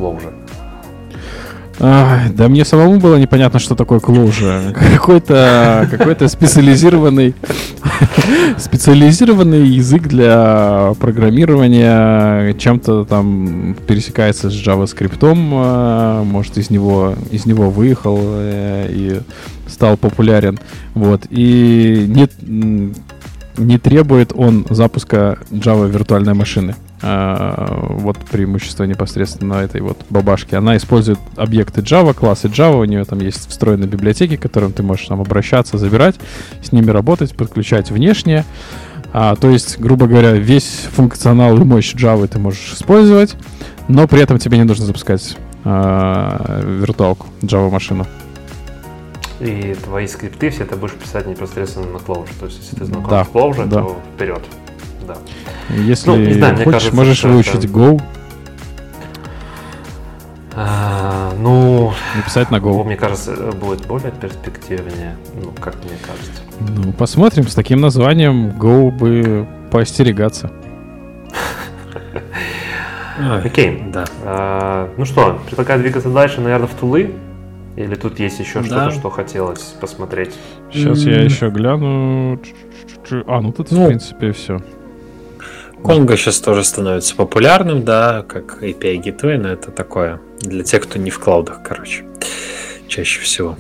Speaker 1: Ах, да мне самому было непонятно, что такое Clojure. Какой-то какой специализированный специализированный язык для программирования чем-то там пересекается с JavaScript, а, может из него из него выехал э, и стал популярен, вот и нет не требует он запуска Java виртуальной машины. А, вот преимущество непосредственно этой вот бабашки. Она использует объекты Java, классы Java, у нее там есть встроенные библиотеки, к которым ты можешь там обращаться, забирать, с ними работать, подключать внешние. А, то есть, грубо говоря, весь функционал и мощь Java ты можешь использовать, но при этом тебе не нужно запускать а, виртуалку, Java машину
Speaker 2: и твои скрипты все это будешь писать непосредственно на Clojure. То есть, если ты знаком да, с Clojure, да. то вперед.
Speaker 1: Да. Если ну, не знаю, хочешь, кажется, можешь выучить это... Go.
Speaker 2: А, ну,
Speaker 1: написать на Go.
Speaker 2: Мне кажется, будет более перспективнее, ну, как мне кажется.
Speaker 1: Ну, посмотрим. С таким названием Go бы поостерегаться.
Speaker 2: Окей, да. А, ну что, предлагаю двигаться дальше, наверное, в тулы. Или тут есть еще что-то, что хотелось посмотреть?
Speaker 1: Сейчас mm-hmm. я еще гляну. А, ну тут, ну, в принципе, все.
Speaker 3: Конго сейчас тоже становится популярным, да, как API Gateway, но это такое для тех, кто не в клаудах, короче, чаще всего.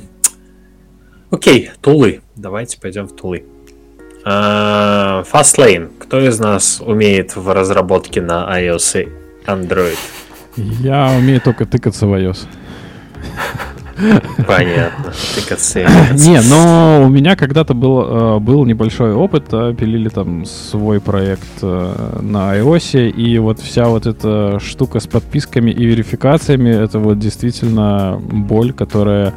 Speaker 3: Окей, тулы. Давайте пойдем в тулы. Uh, Fastlane. Кто из нас умеет в разработке на iOS и Android?
Speaker 1: Я умею только тыкаться в iOS.
Speaker 3: Понятно. Ты
Speaker 1: Не, но у меня когда-то был, э, был небольшой опыт, а, пилили там свой проект э, на iOS, и вот вся вот эта штука с подписками и верификациями, это вот действительно боль, которая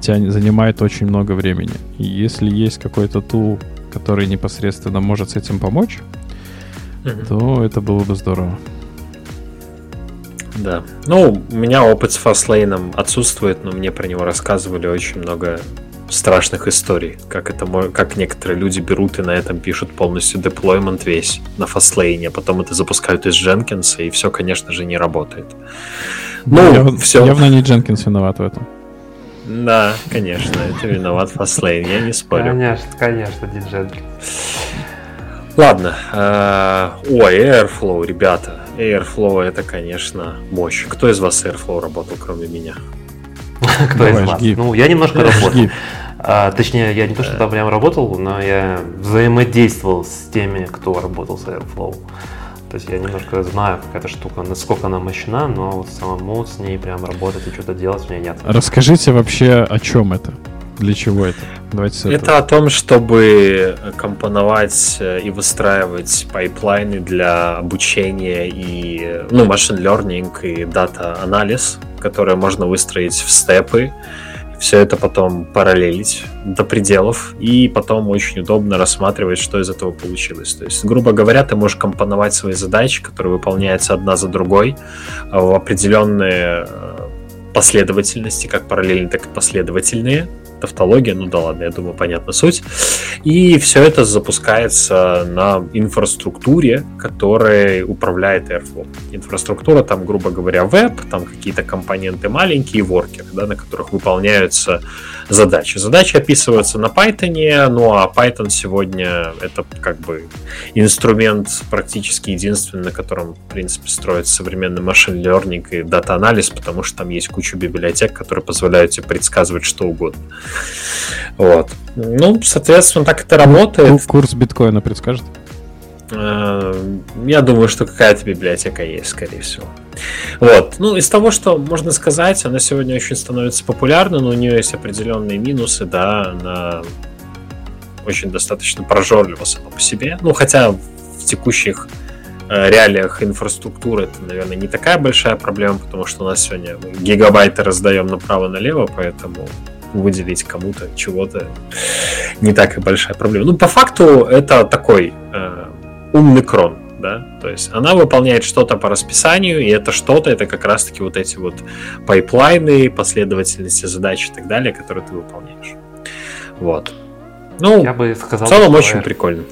Speaker 1: тянет, занимает очень много времени. И если есть какой-то тул, который непосредственно может с этим помочь, то это было бы здорово.
Speaker 3: Да. Ну, у меня опыт с фастлейном отсутствует, но мне про него рассказывали очень много страшных историй, как это как некоторые люди берут и на этом пишут полностью деплоймент весь на фастлейне, а потом это запускают из Дженкинса, и все, конечно же, не работает.
Speaker 1: Ну, Яв, все. Явно не Дженкинс виноват в этом.
Speaker 3: Да, конечно, это виноват фастлейн, я не спорю.
Speaker 2: Конечно, конечно, Дженкинс.
Speaker 3: Ладно. Э, ой, Airflow, ребята. Airflow это, конечно, мощь. Кто из вас с Airflow работал, кроме меня?
Speaker 2: Кто из вас? Ну, я немножко работал. А, точнее, я не то, что там прям работал, но я взаимодействовал с теми, кто работал с Airflow. То есть я немножко знаю, какая-то штука, насколько она мощна, но вот самому с ней прям работать и что-то делать у меня нет.
Speaker 1: Расскажите вообще, о чем это? Для чего это?
Speaker 3: Давайте это о том, чтобы компоновать э, и выстраивать пайплайны для обучения и ну, machine learning и data анализ, которые можно выстроить в step ы. Все это потом параллелить до пределов и потом очень удобно рассматривать, что из этого получилось. То есть, грубо говоря, ты можешь компоновать свои задачи, которые выполняются одна за другой в определенные э, последовательности, как параллельные, так и последовательные тавтология, ну да ладно, я думаю, понятна суть. И все это запускается на инфраструктуре, которая управляет Airflow. Инфраструктура там, грубо говоря, веб, там какие-то компоненты маленькие, воркеры, да, на которых выполняются задачи. Задачи описываются на Python, ну а Python сегодня это как бы инструмент практически единственный, на котором, в принципе, строится современный машин learning и дата-анализ, потому что там есть куча библиотек, которые позволяют тебе предсказывать что угодно. Вот. Ну, соответственно, так это работает.
Speaker 1: Курс биткоина предскажет?
Speaker 3: Э, я думаю, что какая-то библиотека есть, скорее всего. Вот. Ну, из того, что можно сказать, она сегодня очень становится популярна, но у нее есть определенные минусы, да, она очень достаточно прожорлива сама по себе. Ну, хотя в текущих э, реалиях инфраструктуры это, наверное, не такая большая проблема, потому что у нас сегодня гигабайты раздаем направо-налево, поэтому выделить кому-то чего-то не так и большая проблема. Ну, по факту это такой э, умный крон, да, то есть она выполняет что-то по расписанию, и это что-то, это как раз-таки вот эти вот пайплайны, последовательности задач и так далее, которые ты выполняешь. Вот. Ну, я бы сказал, в целом очень прикольно.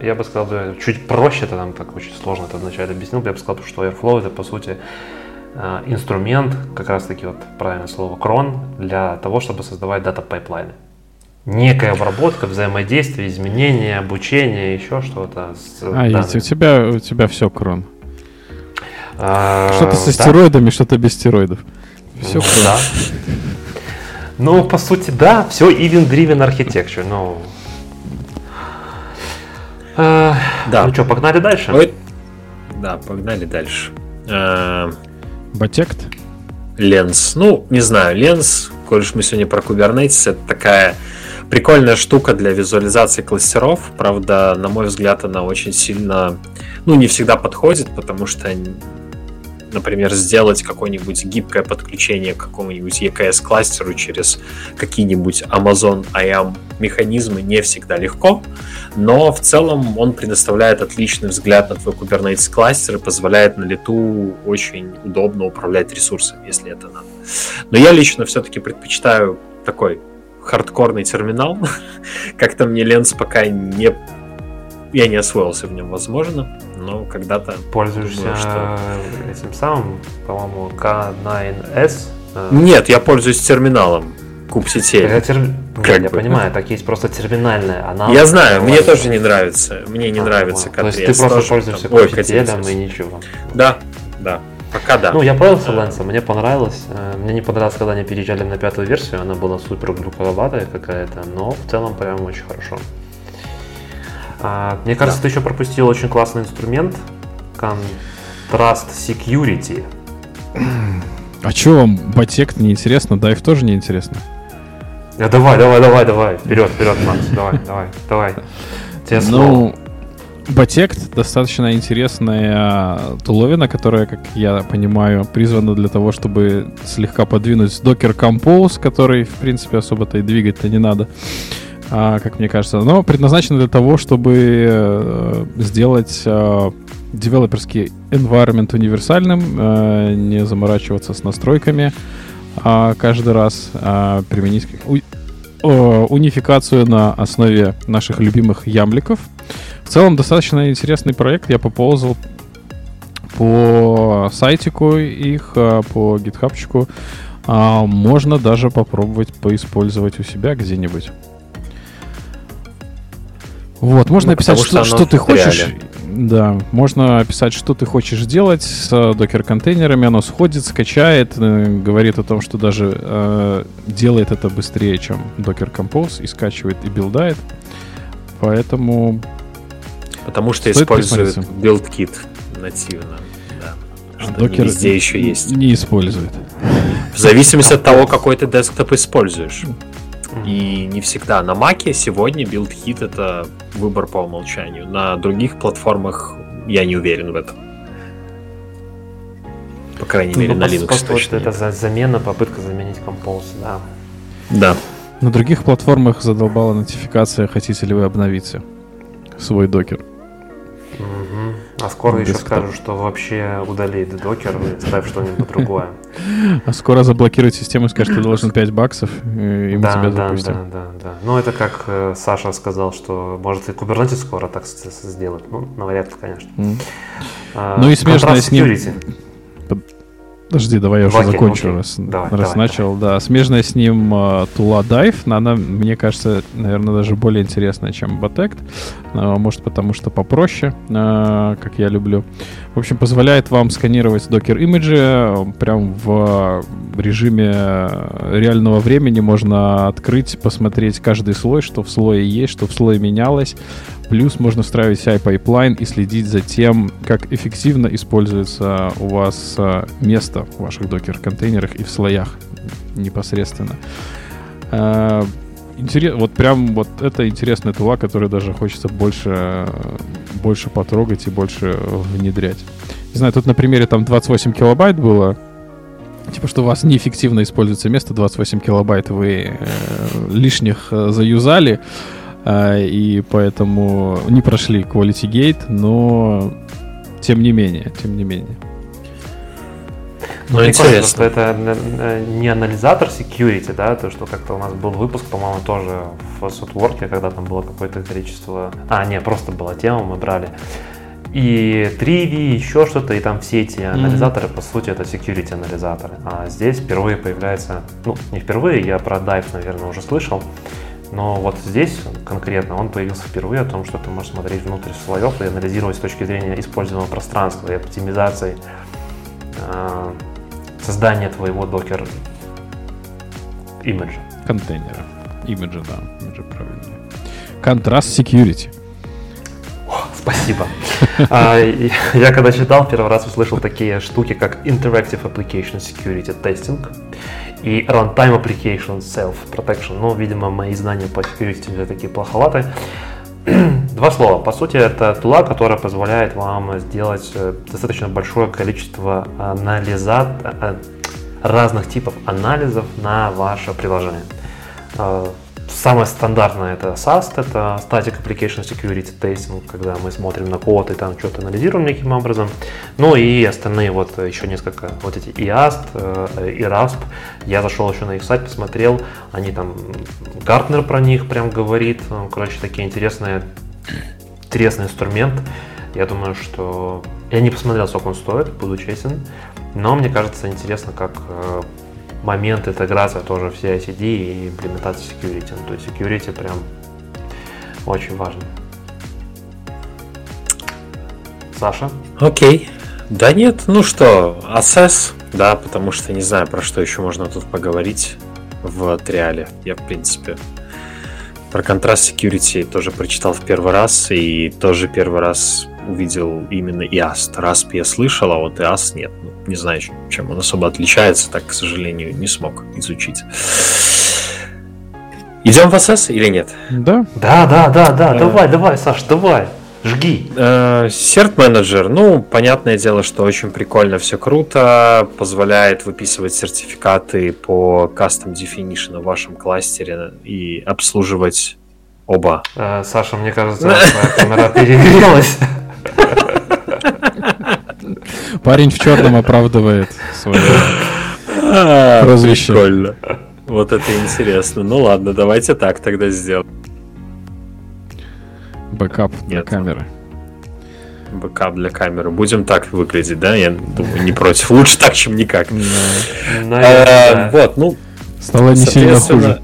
Speaker 2: Я бы сказал, чуть проще, это нам так очень сложно это вначале объяснил, я бы сказал, что Airflow это по сути инструмент, как раз таки вот правильное слово, крон, для того, чтобы создавать дата-пайплайны некая обработка, взаимодействие, изменения, обучение, еще что-то.
Speaker 1: а, есть, у тебя, у тебя все крон. А, что-то со да? стероидами, что-то без стероидов. Все ну, крон. Да.
Speaker 2: Ну, по сути, да, все event-driven architecture. Ну, э, да. Ну что, погнали дальше? Ой.
Speaker 3: Да, погнали дальше.
Speaker 1: Батект?
Speaker 3: Ленс. Ну, не знаю, Ленс, коль мы сегодня про Kubernetes, это такая прикольная штука для визуализации кластеров. Правда, на мой взгляд, она очень сильно, ну, не всегда подходит, потому что, например, сделать какое-нибудь гибкое подключение к какому-нибудь EKS кластеру через какие-нибудь Amazon IAM механизмы не всегда легко, но в целом он предоставляет отличный взгляд на твой Kubernetes кластер и позволяет на лету очень удобно управлять ресурсами, если это надо. Но я лично все-таки предпочитаю такой хардкорный терминал. Как-то мне Ленс пока не... Я не освоился в нем, возможно, но когда-то...
Speaker 2: Пользуешься думаю, что... этим самым, по-моему, K9S?
Speaker 3: Э, Нет, я пользуюсь терминалом кубсетей.
Speaker 2: Я, тер... Нет, я понимаю, так есть просто терминальная. Она
Speaker 3: я знаю, мне тоже не нравится. Мне не а, нравится
Speaker 2: K3S. То есть ты просто пользуешься кубсетелем и ничего.
Speaker 3: Да, да. Пока да.
Speaker 2: Ну, я пользовался Лэнсом, мне понравилось. Э, мне не понравилось, когда они переезжали на пятую версию, она была супер глюковатая какая-то, но в целом прям очень хорошо. А, мне кажется, да. ты еще пропустил очень классный инструмент Contrast Security.
Speaker 1: А что вам Батек не интересно? Дайв тоже не интересно?
Speaker 2: Да, давай, давай, давай, давай. Вперед, вперед, Макс. Давай, давай, давай.
Speaker 1: Тебе ну, Батект достаточно интересная туловина, которая, как я понимаю, призвана для того, чтобы слегка подвинуть Docker Compose, который, в принципе, особо-то и двигать-то не надо, как мне кажется. Но предназначена для того, чтобы э, сделать э, девелоперский environment универсальным, э, не заморачиваться с настройками э, каждый раз, а применить унификацию на основе наших любимых ямликов — целом достаточно интересный проект. Я поползал по сайтику их, а, по гитхабчику. А можно даже попробовать поиспользовать у себя где-нибудь. Вот, можно ну, описать, что, что, что ты хочешь. Да, можно описать, что ты хочешь делать с докер-контейнерами. Оно сходит, скачает, э, говорит о том, что даже э, делает это быстрее, чем Docker Compose, и скачивает, и билдает. Поэтому
Speaker 3: Потому что использует BuildKit нативно. Да.
Speaker 1: Что Докер везде еще есть. Не использует.
Speaker 3: В зависимости от того, какой ты десктоп используешь. И не всегда. На Маке сегодня BuildKit это выбор по умолчанию. На других платформах я не уверен в этом. По крайней мере, ну, на Linux
Speaker 2: точно. Это за замена, попытка заменить Compose, да.
Speaker 3: Да.
Speaker 1: На других платформах задолбала нотификация, хотите ли вы обновиться свой докер.
Speaker 2: А скоро еще скажут, что вообще удали докер и ставь что-нибудь другое.
Speaker 1: А скоро заблокируют систему и скажут, ты должен 5 баксов, и мы да, тебя да, запустим.
Speaker 2: Да, да, да. Ну, это как э, Саша сказал, что может и Kubernetes скоро так сделать. Ну, навряд ли, конечно. Mm.
Speaker 1: А, ну и смешно с ним... Подожди, давай я уже Окей, закончу, окей. раз, давай, раз давай, начал. Давай. Да, смежная с ним uh, Tula Dive, она, мне кажется, наверное, даже более интересная, чем Batect. Uh, может, потому что попроще, uh, как я люблю. В общем, позволяет вам сканировать Docker image и uh, прям в режиме реального времени. Можно открыть, посмотреть каждый слой, что в слое есть, что в слое менялось. Плюс можно встраивать CI-пайплайн и следить за тем, как эффективно используется у вас а, место в ваших докер-контейнерах и в слоях непосредственно. А, интерес, вот прям вот это интересная тула, которую даже хочется больше, больше потрогать и больше внедрять. Не знаю, тут на примере там 28 килобайт было, Типа, что у вас неэффективно используется место, 28 килобайт вы э, лишних э, заюзали, э, и поэтому не прошли Quality Gate, но тем не менее, тем не менее.
Speaker 2: Ну, ну интересно. что это э, не анализатор security, да, то, что как-то у нас был выпуск, по-моему, тоже в Softwork, когда там было какое-то количество... А, не, просто была тема, мы брали. И 3V, еще что-то, и там все эти анализаторы, mm-hmm. по сути, это security анализаторы. А здесь впервые появляется, ну, не впервые, я про Dive, наверное, уже слышал, но вот здесь конкретно он появился впервые о том, что ты можешь смотреть внутрь слоев и анализировать с точки зрения используемого пространства и оптимизации э, создания твоего докер имиджа.
Speaker 1: Контейнера. Имиджа, да. Имиджа правильно. Контраст security.
Speaker 2: Спасибо. А, я когда читал, первый раз услышал такие штуки, как Interactive Application Security Testing и Runtime Application Self Protection. Ну, видимо, мои знания по security такие плоховаты. Два слова. По сути, это тула, которая позволяет вам сделать э, достаточно большое количество анализа, э, разных типов анализов на ваше приложение. Самое стандартное это SAST, это Static Application Security Testing, когда мы смотрим на код и там что-то анализируем неким образом. Ну и остальные вот еще несколько, вот эти IAST, э, и RASP. Я зашел еще на их сайт, посмотрел, они там, Гартнер про них прям говорит, ну, короче, такие интересные, интересный инструмент. Я думаю, что... Я не посмотрел, сколько он стоит, буду честен, но мне кажется интересно, как э, момент интеграции тоже в CI-CD и имплементации security. Ну, то есть security прям очень важно. Саша?
Speaker 3: Окей. Да нет, ну что, Assess, да, потому что не знаю, про что еще можно тут поговорить в триале. Я, в принципе, про контраст security тоже прочитал в первый раз, и тоже первый раз увидел именно IAST. RASP я слышал, а вот IAST нет. Ну, не знаю, чем он особо отличается, так, к сожалению, не смог изучить. Идем в SS или нет?
Speaker 2: Да. Да, да, да, да. А... Давай, давай, Саш, давай. Жги.
Speaker 3: Серт э, менеджер, ну, понятное дело, что очень прикольно, все круто, позволяет выписывать сертификаты по custom definition в вашем кластере и обслуживать оба.
Speaker 2: Э, Саша, мне кажется, твоя камера перегрелась.
Speaker 1: Парень в черном оправдывает свое а, прозвище.
Speaker 3: Прикольно. Вот это интересно. Ну ладно, давайте так тогда сделаем.
Speaker 1: Бэкап для камеры.
Speaker 3: Бэкап для камеры. Будем так выглядеть, да? Я думаю, не против. Лучше так, чем никак. А, вот, ну.
Speaker 1: Стало не сильно хуже.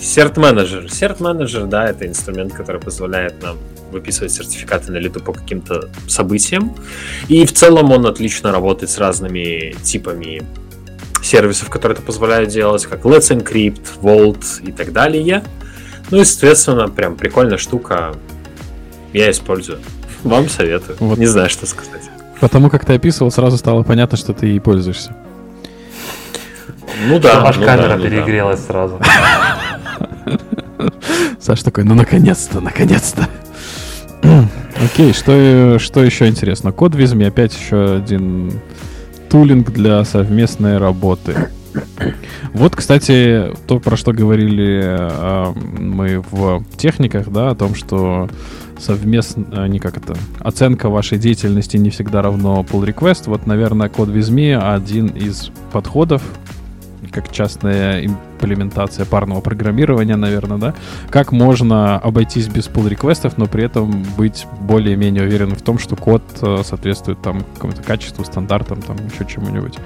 Speaker 3: Cert Manager. Cert Manager, да, это инструмент, который позволяет нам выписывать сертификаты на лету по каким-то событиям. И в целом он отлично работает с разными типами сервисов, которые это позволяют делать, как Let's Encrypt, Vault и так далее. Ну и, соответственно, прям прикольная штука. Я использую. Вам советую. Вот. Не знаю, что сказать.
Speaker 1: Потому как ты описывал, сразу стало понятно, что ты ей пользуешься.
Speaker 2: Ну да. Аж ну камера да, ну перегрелась да. сразу.
Speaker 1: Саш такой, ну наконец-то, наконец-то. Окей, что, что еще интересно? Код Визми опять еще один тулинг для совместной работы. Вот, кстати, то, про что говорили э, мы в техниках, да, о том, что совместно, э, не как это, оценка вашей деятельности не всегда равно pull request. Вот, наверное, код Визми один из подходов, как частная имплементация парного программирования, наверное, да, как можно обойтись без pull реквестов но при этом быть более-менее уверенным в том, что код э, соответствует там какому-то качеству, стандартам, там еще чему-нибудь.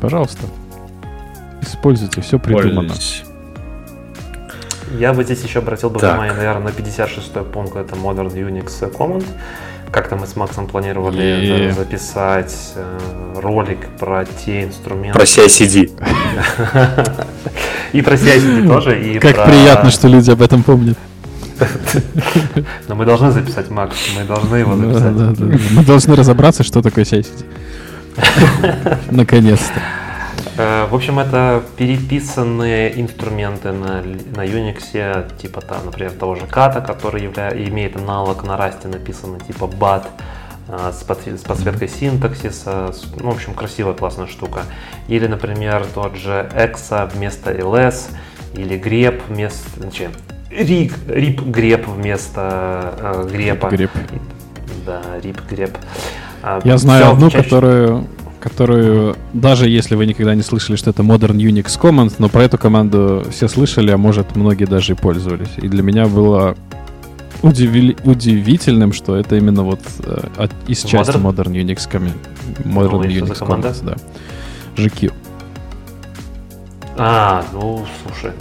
Speaker 1: Пожалуйста, используйте, все придумано. Пользуйтесь.
Speaker 2: Я бы здесь еще обратил бы так. внимание, наверное, на 56 пункт, это Modern Unix Command. Как-то мы с Максом планировали и... записать э, ролик про те инструменты.
Speaker 3: Про CICD.
Speaker 2: И про CICD тоже. И
Speaker 1: как
Speaker 2: про...
Speaker 1: приятно, что люди об этом помнят.
Speaker 2: Но мы должны записать, Макс, мы должны его записать.
Speaker 1: Мы должны разобраться, что такое CICD. Наконец-то.
Speaker 2: Э, в общем, это переписанные инструменты на, на Unix, типа, там, например, того же ката, который явля... имеет аналог на Rust, написанный типа BAT, э, с, под... с подсветкой синтаксиса. Ну, в общем, красивая, классная штука. Или, например, тот же EXA вместо LS, или grep вместо... Значит, RIP, RIP grep вместо э, грепа.
Speaker 1: Grep.
Speaker 2: Да, RIP grep.
Speaker 1: А, Я знаю одну, чаще... которую которую, даже если вы никогда не слышали, что это Modern Unix Command, но про эту команду все слышали, а может многие даже и пользовались. И для меня было удивили, удивительным, что это именно вот э, от, из части Modern, Modern Unix, коми, Modern ну, Unix Command, да. GQ.
Speaker 2: А, ну, слушай.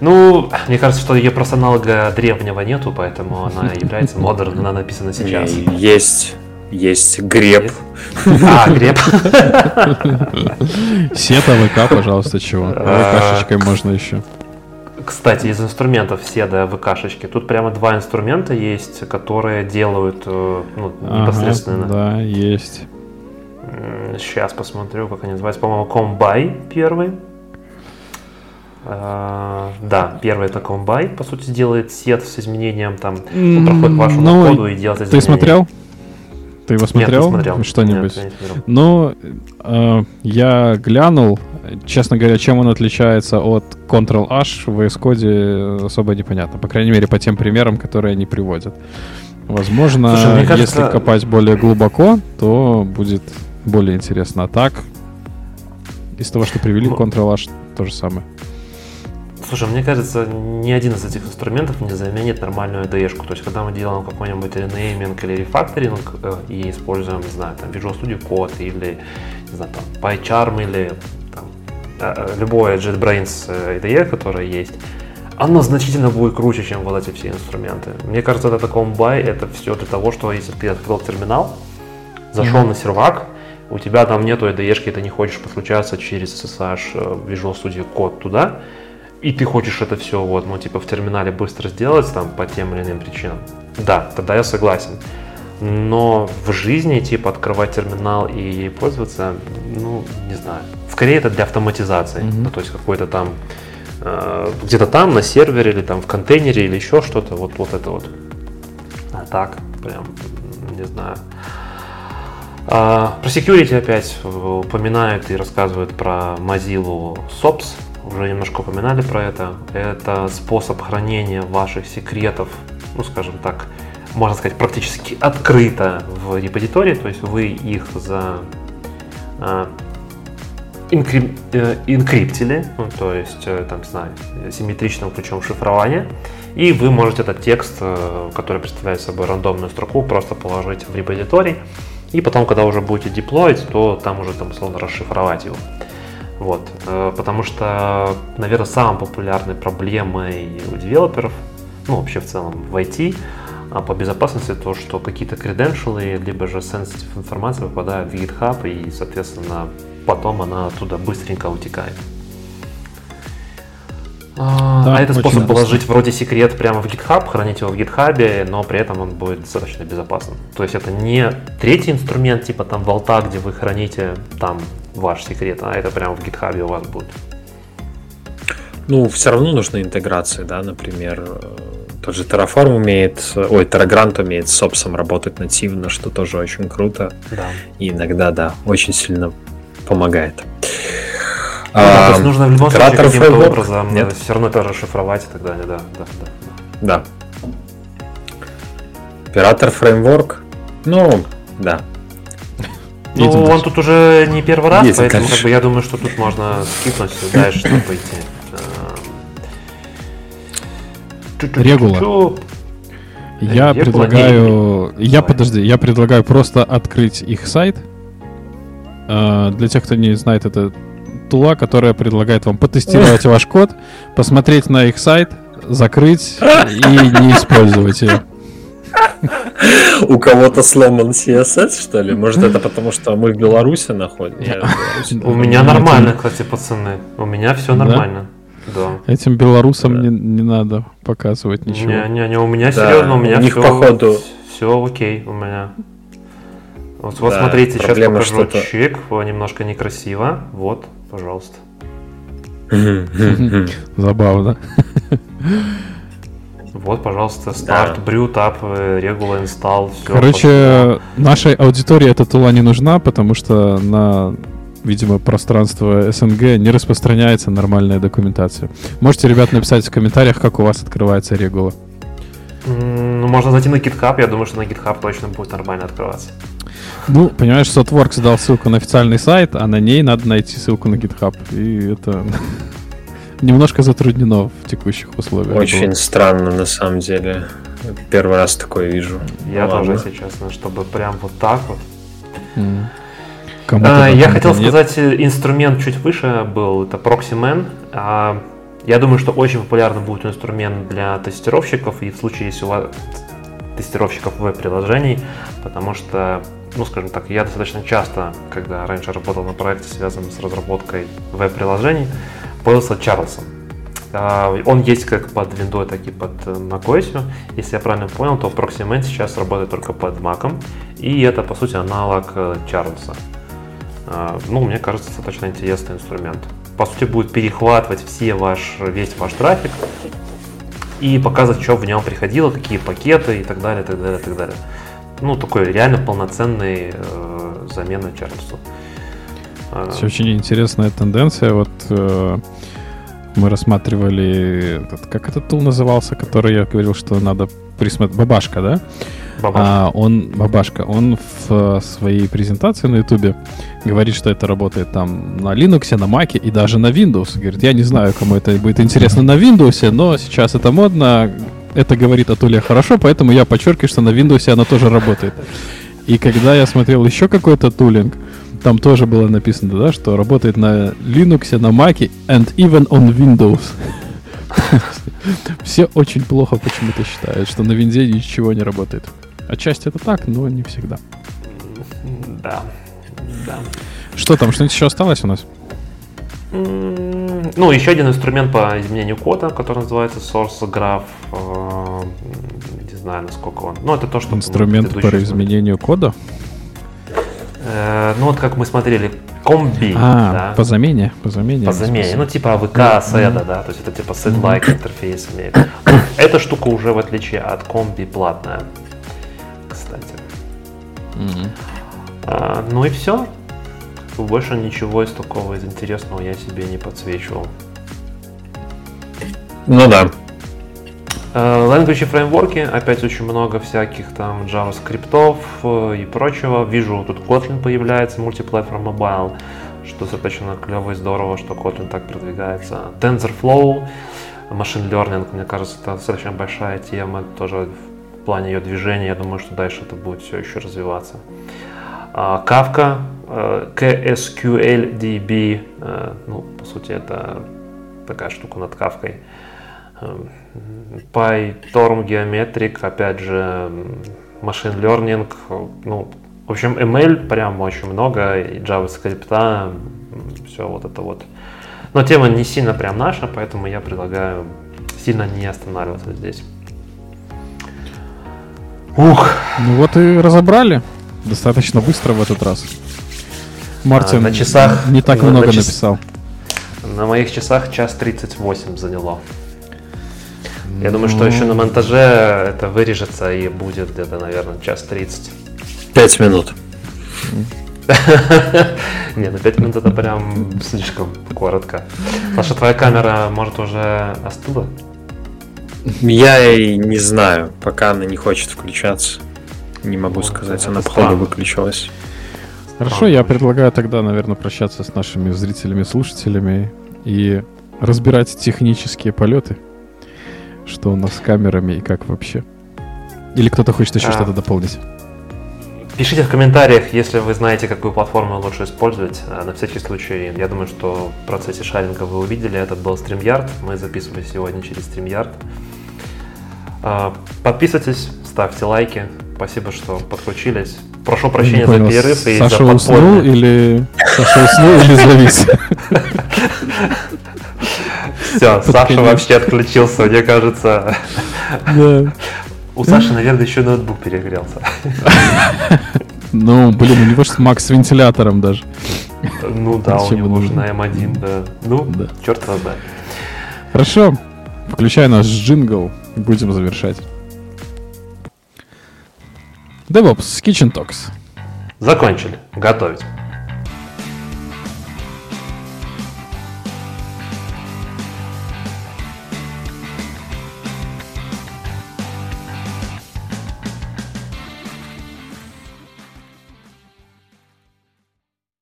Speaker 2: Ну, мне кажется, что ее просто аналога древнего нету, поэтому она является модерн, она написана сейчас.
Speaker 3: Есть есть греб.
Speaker 2: А, греб.
Speaker 1: Сета ВК, пожалуйста, чего? ВКшечкой можно еще.
Speaker 2: Кстати, из инструментов седа ВКшечки, тут прямо два инструмента есть, которые делают э, ну, непосредственно.
Speaker 1: Да, есть.
Speaker 2: Сейчас посмотрю, как они называются. По-моему, Комбай первый. Uh, да, первый это комбай, по сути, делает сет с изменением, там, он проходит вашему ну, коду и делает изменения.
Speaker 1: Ты смотрел? Ты его смотрел? Нет, смотрел. Что-нибудь? Нет, ну, э, я глянул. Честно говоря, чем он отличается от Ctrl-H в VS Code особо непонятно. По крайней мере, по тем примерам, которые они приводят. Возможно, Слушай, кажется... если копать более глубоко, то будет более интересно. А так, из того, что привели, ну, Ctrl-H то же самое.
Speaker 2: Слушай, мне кажется, ни один из этих инструментов не заменит нормальную IDE-шку. То есть, когда мы делаем какой-нибудь ренейминг или рефакторинг э, и используем, не знаю, там, Visual Studio Code или, не знаю, там, PyCharm или там, э, э, любое JetBrains IDE, которое есть, оно значительно будет круче, чем вот эти все инструменты. Мне кажется, это Combine, это все для того, что если ты открыл терминал, зашел mm-hmm. на сервак, у тебя там нету IDE-шки, ты не хочешь подключаться через SSH Visual Studio Code туда, и ты хочешь это все вот, ну, типа в терминале быстро сделать там по тем или иным причинам, да, тогда я согласен. Но в жизни, типа, открывать терминал и пользоваться, ну, не знаю. Скорее это для автоматизации. Mm-hmm. Ну, то есть какой-то там э, где-то там на сервере или там в контейнере или еще что-то. Вот, вот это вот. А так, прям, не знаю. А, про security опять упоминают и рассказывают про Mozilla SOPS, уже немножко упоминали про это. Это способ хранения ваших секретов, ну, скажем так, можно сказать, практически открыто в репозитории, то есть вы их за э, инкрип, э, инкриптили, ну, то есть, э, там, знаю, симметричным ключом шифрования, и вы можете этот текст, э, который представляет собой рандомную строку, просто положить в репозиторий, и потом, когда уже будете деплоить, то там уже, там, условно, расшифровать его. Вот, э, потому что, наверное, самой популярной проблемой у девелоперов, ну, вообще в целом в IT, а по безопасности то, что какие-то креденшалы, либо же sensitive информация попадает в GitHub, и, соответственно, потом она оттуда быстренько утекает. А, да, а это способ положить вроде секрет прямо в GitHub, хранить его в GitHub, но при этом он будет достаточно безопасным. То есть это не третий инструмент, типа там волта, где вы храните там ваш секрет, а это прямо в GitHub у вас будет.
Speaker 3: Ну, все равно нужны интеграции, да, например, э, тот же Terraform умеет, ой, Terragrant умеет с SOPS работать нативно, что тоже очень круто.
Speaker 2: Да.
Speaker 3: И иногда, да, очень сильно помогает.
Speaker 2: Ну, а, то есть нужно в любом случае каким-то образом Нет? все равно это расшифровать и так далее, да, да, да.
Speaker 3: Да. Оператор фреймворк, ну, да,
Speaker 2: ну, Едем он дальше. тут уже не первый раз, Едем поэтому как бы, я думаю, что тут можно скипнуть дальше, чтобы пойти.
Speaker 1: Регула. Я предлагаю... Я, подожди, я предлагаю просто открыть их сайт. А, для тех, кто не знает, это тула, которая предлагает вам потестировать ваш код, посмотреть на их сайт, закрыть и не использовать ее.
Speaker 3: У кого-то сломан CSS, что ли? Может, это потому, что мы в Беларуси находимся?
Speaker 2: У меня нормально, кстати, пацаны. У меня все нормально. Да.
Speaker 1: Этим белорусам не, не надо показывать ничего.
Speaker 2: Не, не, не, у меня да, серьезно, у меня у них все, походу... все окей, у меня. Вот, вот да, смотрите, сейчас покажу чек, немножко некрасиво. Вот, пожалуйста.
Speaker 1: Забавно.
Speaker 2: Вот, пожалуйста, старт, брю, тап, регула, инсталл,
Speaker 1: все. Короче, нашей аудитории эта тула не нужна, потому что на видимо, пространство СНГ не распространяется нормальная документация. Можете, ребят, написать в комментариях, как у вас открывается регула.
Speaker 2: Ну, можно зайти на GitHub, я думаю, что на GitHub точно будет нормально открываться.
Speaker 1: Ну, понимаешь, Sotworks дал ссылку на официальный сайт, а на ней надо найти ссылку на GitHub. И это немножко затруднено в текущих условиях.
Speaker 3: Очень было. странно, на самом деле. Первый раз такое вижу.
Speaker 2: Я ну, тоже, если честно, чтобы прям вот так вот. Mm. А, я хотел нет. сказать, э, инструмент чуть выше был, это ProxyMan. А, я думаю, что очень популярный будет инструмент для тестировщиков, и в случае, если у вас тестировщиков веб-приложений, потому что, ну, скажем так, я достаточно часто, когда раньше работал на проекте, связанном с разработкой веб-приложений, пользовался Чарльзом. А, он есть как под Windows, так и под э, macOS. Если я правильно понял, то ProxyMan сейчас работает только под Mac, и это, по сути, аналог Чарльза. А, ну, мне кажется, достаточно интересный инструмент. По сути, будет перехватывать все ваш, весь ваш трафик и показывать, что в нем приходило, какие пакеты и так далее, так далее, так далее. Ну, такой реально полноценный э, замена Чарльзу.
Speaker 1: Все очень интересная тенденция. Вот э, мы рассматривали, этот, как этот тул назывался, который я говорил, что надо присмотреть. Бабашка, да? Бабашка. А, он, Бабашка, он в своей презентации на Ютубе говорит, что это работает там на Linux, на Mac и даже на Windows. Говорит, я не знаю, кому это будет интересно на Windows, но сейчас это модно. Это говорит о туле хорошо, поэтому я подчеркиваю, что на Windows она тоже работает. И когда я смотрел еще какой-то тулинг, там тоже было написано, да, что работает на Linux, на Mac and even on Windows. Все очень плохо почему-то считают, что на винде ничего не работает. Отчасти это так, но не всегда.
Speaker 2: Да. Да.
Speaker 1: Что там, что-нибудь еще осталось у нас?
Speaker 2: Ну, еще один инструмент по изменению кода, который называется Source Graph. Э, не знаю, насколько он. Ну, это то, что...
Speaker 1: Инструмент по изменению кода?
Speaker 2: Э, ну, вот как мы смотрели, комби.
Speaker 1: А, да? по замене, по замене.
Speaker 2: По замене, ну типа АВК, SEDA, да, то есть это типа SED-like интерфейс имеет. Эта штука уже в отличие от комби платная, кстати. А, ну и все. Больше ничего из такого из интересного я себе не подсвечивал.
Speaker 3: Ну да.
Speaker 2: Э, language и фреймворки, опять очень много всяких там JavaScript э, и прочего. Вижу, тут Kotlin появляется, Multiplatform Mobile, что достаточно клево и здорово, что Kotlin так продвигается. TensorFlow, Machine Learning, мне кажется, это достаточно большая тема, тоже в плане ее движения, я думаю, что дальше это будет все еще развиваться. А, Kafka, KSQLDB, ну, по сути, это такая штука над Кавкой. PyTorm, Geometric, опять же, Machine Learning, ну, в общем, ML прям очень много, и JavaScript, все вот это вот. Но тема не сильно прям наша, поэтому я предлагаю сильно не останавливаться здесь.
Speaker 1: Ух. Ну вот и разобрали. Достаточно быстро в этот раз. Мартин а, на часах, не так много на час... написал.
Speaker 2: На моих часах час 38 заняло. Я думаю, что еще на монтаже это вырежется и будет где-то, наверное, час 30.
Speaker 3: Пять минут.
Speaker 2: Не, ну 5 минут это прям слишком коротко. Саша, твоя камера, может, уже остыла?
Speaker 3: Я и не знаю, пока она не хочет включаться. Не могу сказать, она походу выключилась.
Speaker 1: Хорошо, я предлагаю тогда, наверное, прощаться с нашими зрителями, слушателями и разбирать технические полеты что у нас с камерами и как вообще? Или кто-то хочет еще а. что-то дополнить?
Speaker 2: Пишите в комментариях, если вы знаете, какую платформу лучше использовать. А, на всякий случай, я думаю, что в процессе шаринга вы увидели, этот был StreamYard. Мы записывали сегодня через StreamYard. А, подписывайтесь, ставьте лайки. Спасибо, что подключились. Прошу прощения за перерыв
Speaker 1: и Саша за уснул или Саша уснул или завис?
Speaker 2: Все, Саша вообще отключился, мне кажется. У Саши, наверное, еще ноутбук перегрелся.
Speaker 1: Ну, блин, у него же Mac с вентилятором даже.
Speaker 2: Ну да, у него уже на M1, да. Ну, черт знает.
Speaker 1: Хорошо. Включай наш джингл. Будем завершать. DevOps Kitchen Talks.
Speaker 2: Закончили. Готовить.